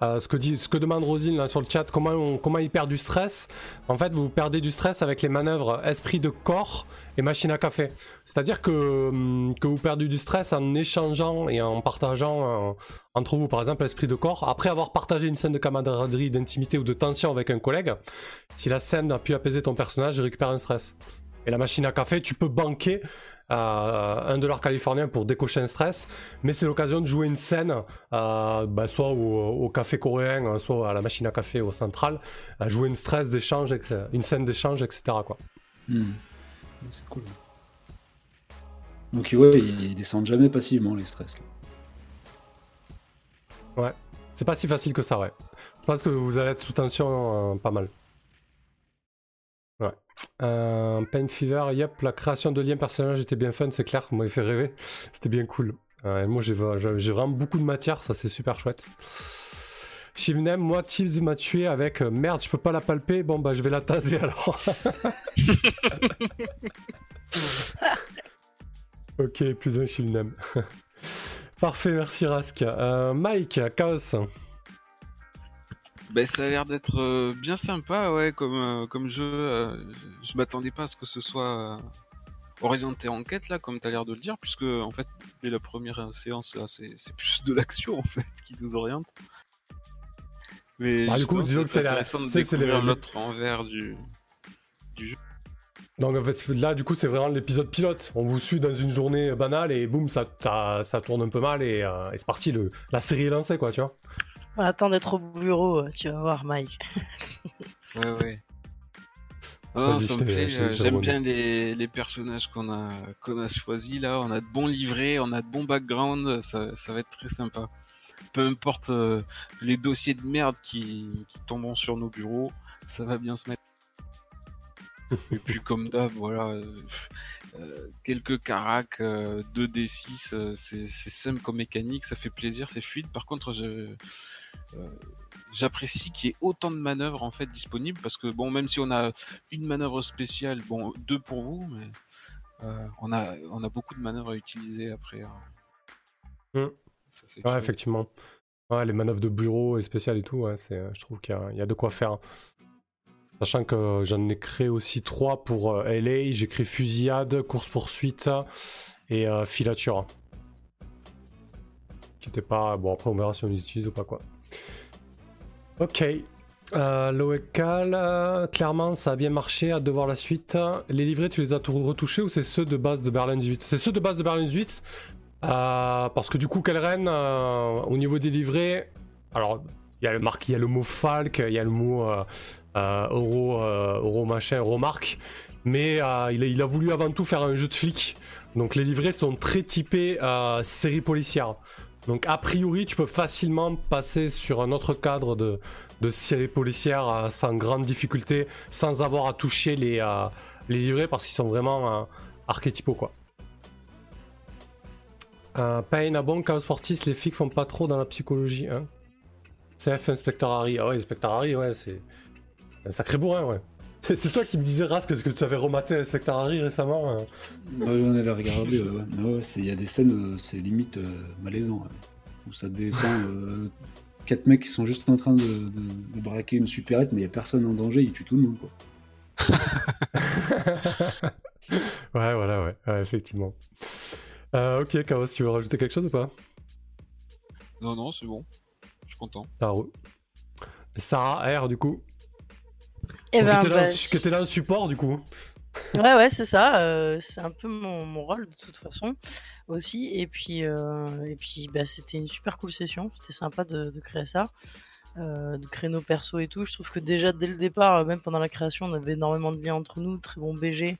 euh, ce, que dit, ce que demande Rosine là, sur le chat, comment, on- comment il perd du stress? En fait, vous perdez du stress avec les manœuvres esprit de corps et machine à café. C'est-à-dire que, hum, que vous perdez du stress en échangeant et en partageant euh, entre vous, par exemple, l'esprit de corps. Après avoir partagé une scène de camaraderie, d'intimité ou de tension avec un collègue, si la scène a pu apaiser ton personnage, il récupère un stress. Et la machine à café, tu peux banquer un dollar californien pour décocher un stress, mais c'est l'occasion de jouer une scène, euh, bah, soit au, au café coréen, soit à la machine à café au central, à jouer une stress d'échange, une scène d'échange, etc. Quoi. Hmm. Ouais, C'est cool. Donc ouais, ils, descendent jamais passivement les stress. là. C'est pas si facile que ça, ouais. Je pense que vous allez être sous tension euh, pas mal. Euh, Pain Fever, yep, la création de liens personnages était bien fun, c'est clair, vous m'avez fait rêver. C'était bien cool. Euh, moi, j'ai vraiment beaucoup de matière, ça c'est super chouette. Shivnem, moi, Tibbs m'a tué avec euh, merde, je peux pas la palper, bon bah je vais la taser alors. ok, plus un Shivnem. Parfait, merci Rask. Euh, Mike, Chaos. Ben, ça a l'air d'être euh, bien sympa, ouais, comme, euh, comme jeu. euh, je m'attendais pas à ce que ce soit orienté enquête, là, comme tu as l'air de le dire, puisque, en fait, dès la première séance, là, c'est c'est plus de l'action, en fait, qui nous oriente. Mais Bah, du coup, disons que c'est la- intéressant de découvrir l'autre envers du, du jeu. Donc en fait là du coup c'est vraiment l'épisode pilote. On vous suit dans une journée banale et boum ça, ça, ça tourne un peu mal et, euh, et c'est parti. Le, la série est lancée quoi tu vois. Attends d'être au bureau, euh, tu vas voir, Mike. Ouais, ouais. Ah, ça me plaît, j'aime bien les, les personnages qu'on a, qu'on a choisis là. On a de bons livrets, on a de bons backgrounds, ça, ça va être très sympa. Peu importe euh, les dossiers de merde qui, qui tomberont sur nos bureaux, ça va bien se mettre. Et puis comme d'hab, voilà, euh, quelques caracs, euh, 2D6, euh, c'est c'est simple comme mécanique, ça fait plaisir, c'est fluide. Par contre, je, euh, j'apprécie qu'il y ait autant de manœuvres en fait disponibles parce que bon, même si on a une manœuvre spéciale, bon, deux pour vous, mais euh, on a on a beaucoup de manœuvres à utiliser après. hein. Mm. Ça, Ouais effectivement. Ouais les manœuvres de bureau et spéciales et tout ouais c'est je trouve qu'il y, a- il y a de quoi faire. Sachant que j'en ai créé aussi trois pour euh, LA, j'ai créé fusillade, course poursuite et euh, filature. Qui était pas bon après on verra si on les utilise ou pas quoi. Ok. Euh, Loecal, euh, clairement ça a bien marché, hâte de voir la suite. Les livrets, tu les as retouchés ou c'est ceux de base de Berlin 18 C'est ceux de base de Berlin 18 euh, parce que du coup, Kelren, euh, au niveau des livrets, alors il y a le marque, il y a le mot Falk, il y a le mot euh, Euro, Euro machin, Euro marque, mais il, a, il a voulu avant tout faire un jeu de flic. Donc les livrets sont très typés série policière. Donc a priori, tu peux facilement passer sur un autre cadre de, de série policière euh, sans grande difficulté, sans avoir à toucher les, euh, les livrets parce qu'ils sont vraiment euh, archétypaux quoi. Euh, Pain, ah bon, Chaos Fortis, les flics font pas trop dans la psychologie, hein. CF, Inspector Harry, ah ouais, Inspector Harry, ouais, c'est un sacré bourrin, ouais. C'est toi qui me disais, Rask, est-ce que tu avais rematé Inspector Harry récemment hein Moi j'en avais regardé, ouais, ouais. Il y a des scènes, euh, c'est limite euh, malaisant, ouais. où ça descend euh, quatre mecs qui sont juste en train de, de- de braquer une supérette, mais il y a personne en danger, ils tuent tout le monde, quoi. ouais, voilà, ouais, ouais, effectivement. Euh, ok, Chaos, tu veux rajouter quelque chose ou pas? Non, non, c'est bon. Je suis content. Roule. Sarah R, du coup. Et Donc, ben, que t'es là, bah, t'es là en support, du coup. Ouais, ouais, c'est ça. euh, c'est un peu mon, mon rôle de toute façon aussi. Et puis, euh, et puis bah, c'était une super cool session. C'était sympa de, de créer ça, euh, de créer nos persos et tout. Je trouve que déjà dès le départ, même pendant la création, on avait énormément de liens entre nous, très bon BG.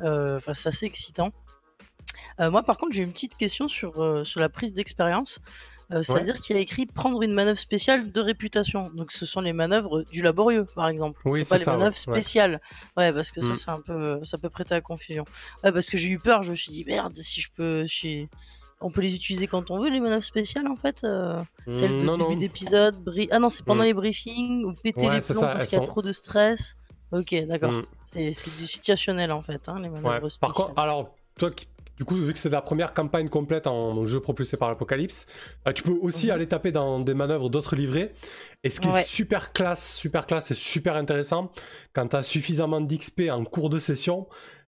Enfin, c'est assez excitant. Moi, par contre, j'ai une petite question sur, sur la prise d'expérience. Euh, C'est-à-dire qu'il a écrit prendre une manœuvre spéciale de réputation. Donc, ce sont les manœuvres du laborieux, par exemple. Oui, c'est pas les ça, manœuvres Ouais. spéciales. Ouais, parce que Mm. ça, c'est un peu, ça peut prêter à confusion. Ouais, parce que j'ai eu peur. Je me suis dit merde, si je peux, si- on peut les utiliser quand on veut les manœuvres spéciales en fait. euh, Celles de Mm, non, début d'épisode. bri- Ah non, c'est pendant Mm. les briefings ou péter les plombs parce qu'il y a sont- trop de stress. Ok, d'accord. Mm. C'est du situationnel en fait, hein, les manœuvres spéciales. Par contre, alors, toi, qui- du coup, vu que c'est la première campagne complète en jeu propulsé par l'Apocalypse, euh, tu peux aussi Mhm. aller taper dans des manœuvres d'autres livrets. Et ce qui Ouais. est super classe, super classe et super intéressant, quand tu as suffisamment d'XP en cours de session,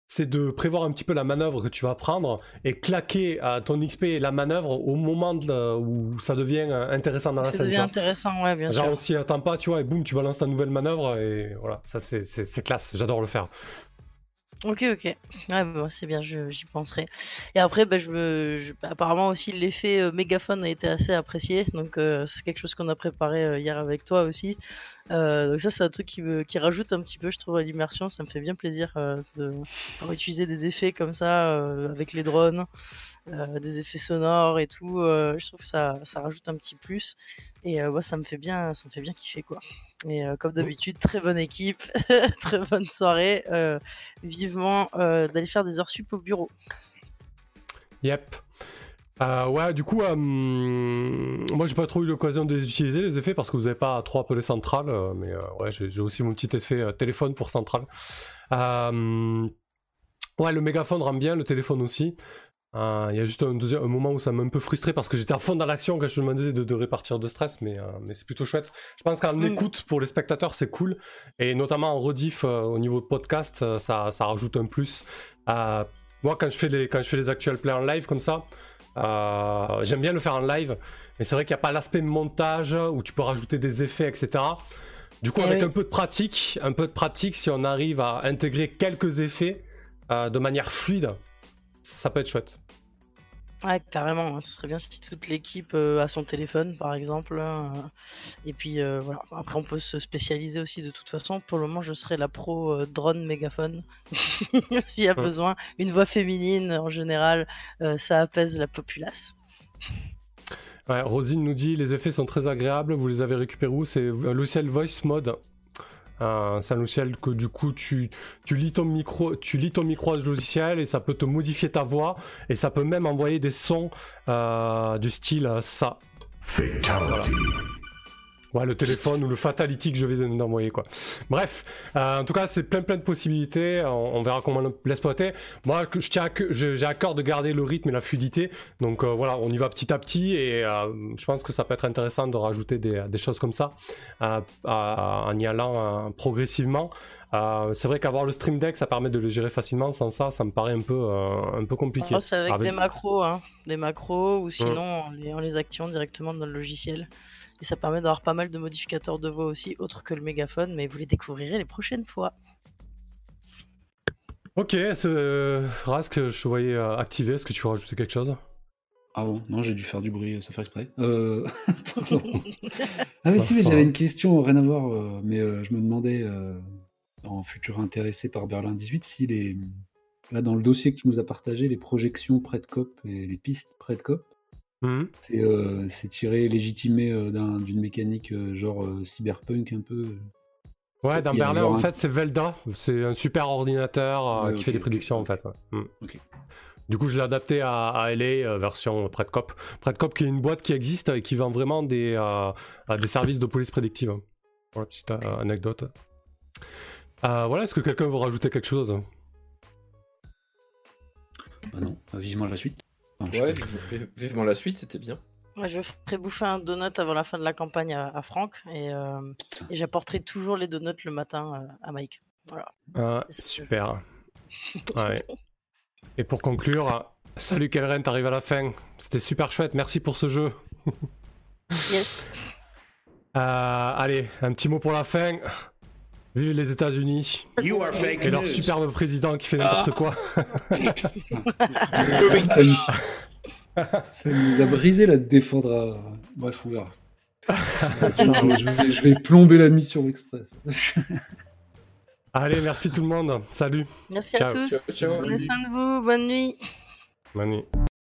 c'est de prévoir un petit peu la manœuvre que tu vas prendre et claquer euh, ton XP et la manœuvre au moment de où ça devient euh, intéressant dans la ça scène. tu devient intéressant, ouais, bien Genre sûr. on s'y attend pas, tu vois, et boum, tu balances ta nouvelle manœuvre et voilà, ça c'est classe, j'adore le faire. Ok, ok. Ouais, bah, c'est bien, j'y penserai. Et après, bah, je me, je- apparemment aussi, l'effet euh, mégaphone a été assez apprécié. Donc, euh, c'est quelque chose qu'on a préparé euh, hier avec toi aussi. Euh, donc, ça, c'est un truc qui, me, qui rajoute un petit peu, je trouve, à l'immersion. Ça me fait bien plaisir de pouvoir des effets comme ça avec les drones, des effets sonores et tout. Je trouve que ça, ça rajoute un petit plus. Et ouais, ça me fait bien, ça me fait bien kiffer, quoi. Et euh, comme d'habitude, très bonne équipe, très bonne soirée. Euh, vivement euh, d'aller faire des heures sup au bureau. Yep. Euh, ouais, du coup, euh, moi j'ai pas trop eu l'occasion de les utiliser les effets parce que vous avez pas trop appelé central, euh, mais ouais, j'ai aussi mon petit effet téléphone pour central. Ouais, le mégaphone rend bien, le téléphone aussi. Euh, Il y a juste un, deuxième, un moment où ça m'a un peu frustré parce que j'étais à fond dans l'action quand je me demandais de, de répartir de stress, mais, euh, mais c'est plutôt chouette. Je pense qu'en Mm. écoute pour les spectateurs, c'est cool. Et notamment en rediff euh, au niveau de podcast, ça, ça rajoute un plus. Moi, quand je fais les, quand je fais les actual plays en live comme ça, j'aime bien le faire en live, mais c'est vrai qu'il n'y a pas l'aspect montage où tu peux rajouter des effets, etc. Du coup, Eh avec oui. un peu de pratique, un peu de pratique, si on arrive à intégrer quelques effets de manière fluide, ça peut être chouette. Ouais, carrément. hein. Ce serait bien si toute l'équipe euh, a son téléphone, par exemple. euh, et puis euh, voilà. Après, on peut se spécialiser aussi de toute façon. Pour le moment, je serai la pro drone mégaphone. S'il y a Ouais. besoin, une voix féminine en général, ça apaise la populace. Ouais, Rosine nous dit les effets sont très agréables. Vous les avez récupérés où? C'est un logiciel Voice Mode. Un logiciel que du coup tu, tu lis ton micro, tu lis ton micro logiciel et ça peut te modifier ta voix et ça peut même envoyer des sons euh, du style euh, ça. Ouais, le téléphone ou le fatality que je vais d'envoyer quoi. Bref, euh, en tout cas c'est plein plein de possibilités. On, on verra comment l'exploiter. Moi, que- je tiens que j'ai à cœur de garder le rythme et la fluidité. Donc euh, voilà, on y va petit à petit et euh, je pense que ça peut être intéressant de rajouter des, des choses comme ça en y allant progressivement. Euh, c'est vrai qu'avoir le Stream Deck, ça permet de le gérer facilement. Sans ça, ça me paraît un peu, euh, un peu compliqué. Oh, c'est avec, Avec- des macros, hein. des macros, ou sinon en, les, en les activant directement dans le logiciel. Et ça permet d'avoir pas mal de modificateurs de voix aussi, autres que le mégaphone, mais vous les découvrirez les prochaines fois. Ok, euh, Rask, je te voyais euh, activé. Est-ce que tu veux rajouter quelque chose? Ah bon, non, j'ai dû faire du bruit, ça fait exprès. Euh... pardon. ah mais Bah, si, mais j'avais va. une question, rien à voir, euh, mais euh, je me demandais, euh, en futur intéressé par Berlin 18, si les... Là, dans le dossier que tu nous as partagé, les projections près de COP et les pistes près de COP, Mhm. c'est euh, c'est tiré, légitimé euh, d'un- d'une mécanique euh, genre cyberpunk un peu. Ouais, a Berlin, en un- fait, c'est Velda. C'est un super ordinateur Ouais, qui fait des prédictions, en fait. ouais. Ok. Du coup, je l'ai adapté à, à LA, version Predcop. Predcop, qui est une boîte qui existe et qui vend vraiment des, des services de police prédictive. Voilà, petite euh, anecdote. Euh, voilà, est-ce que quelqu'un veut rajouter quelque chose? Bah non, vivement la suite. Enfin, Ouais, vive- vivement la suite, c'était bien. Ouais, je ferai bouffer un donut avant la fin de la campagne à, à Franck et, euh, et j'apporterai toujours les donuts le matin euh, à Mike. Ah, que je super. Ouais. Et pour conclure, salut Kelren, t'arrives à la fin. C'était super chouette, merci pour ce jeu. Yes. Euh, allez, un petit mot pour la fin. Vive les États-Unis et leur news. superbe président qui fait n'importe quoi. Ça nous... ça nous a brisé la défendre à... Bref, on verra. je, vais, je vais plomber la mission express. Allez, merci tout le monde. Salut. Merci à tous. Ciao, ciao. Prenez soin de vous. Bonne nuit. Bonne nuit.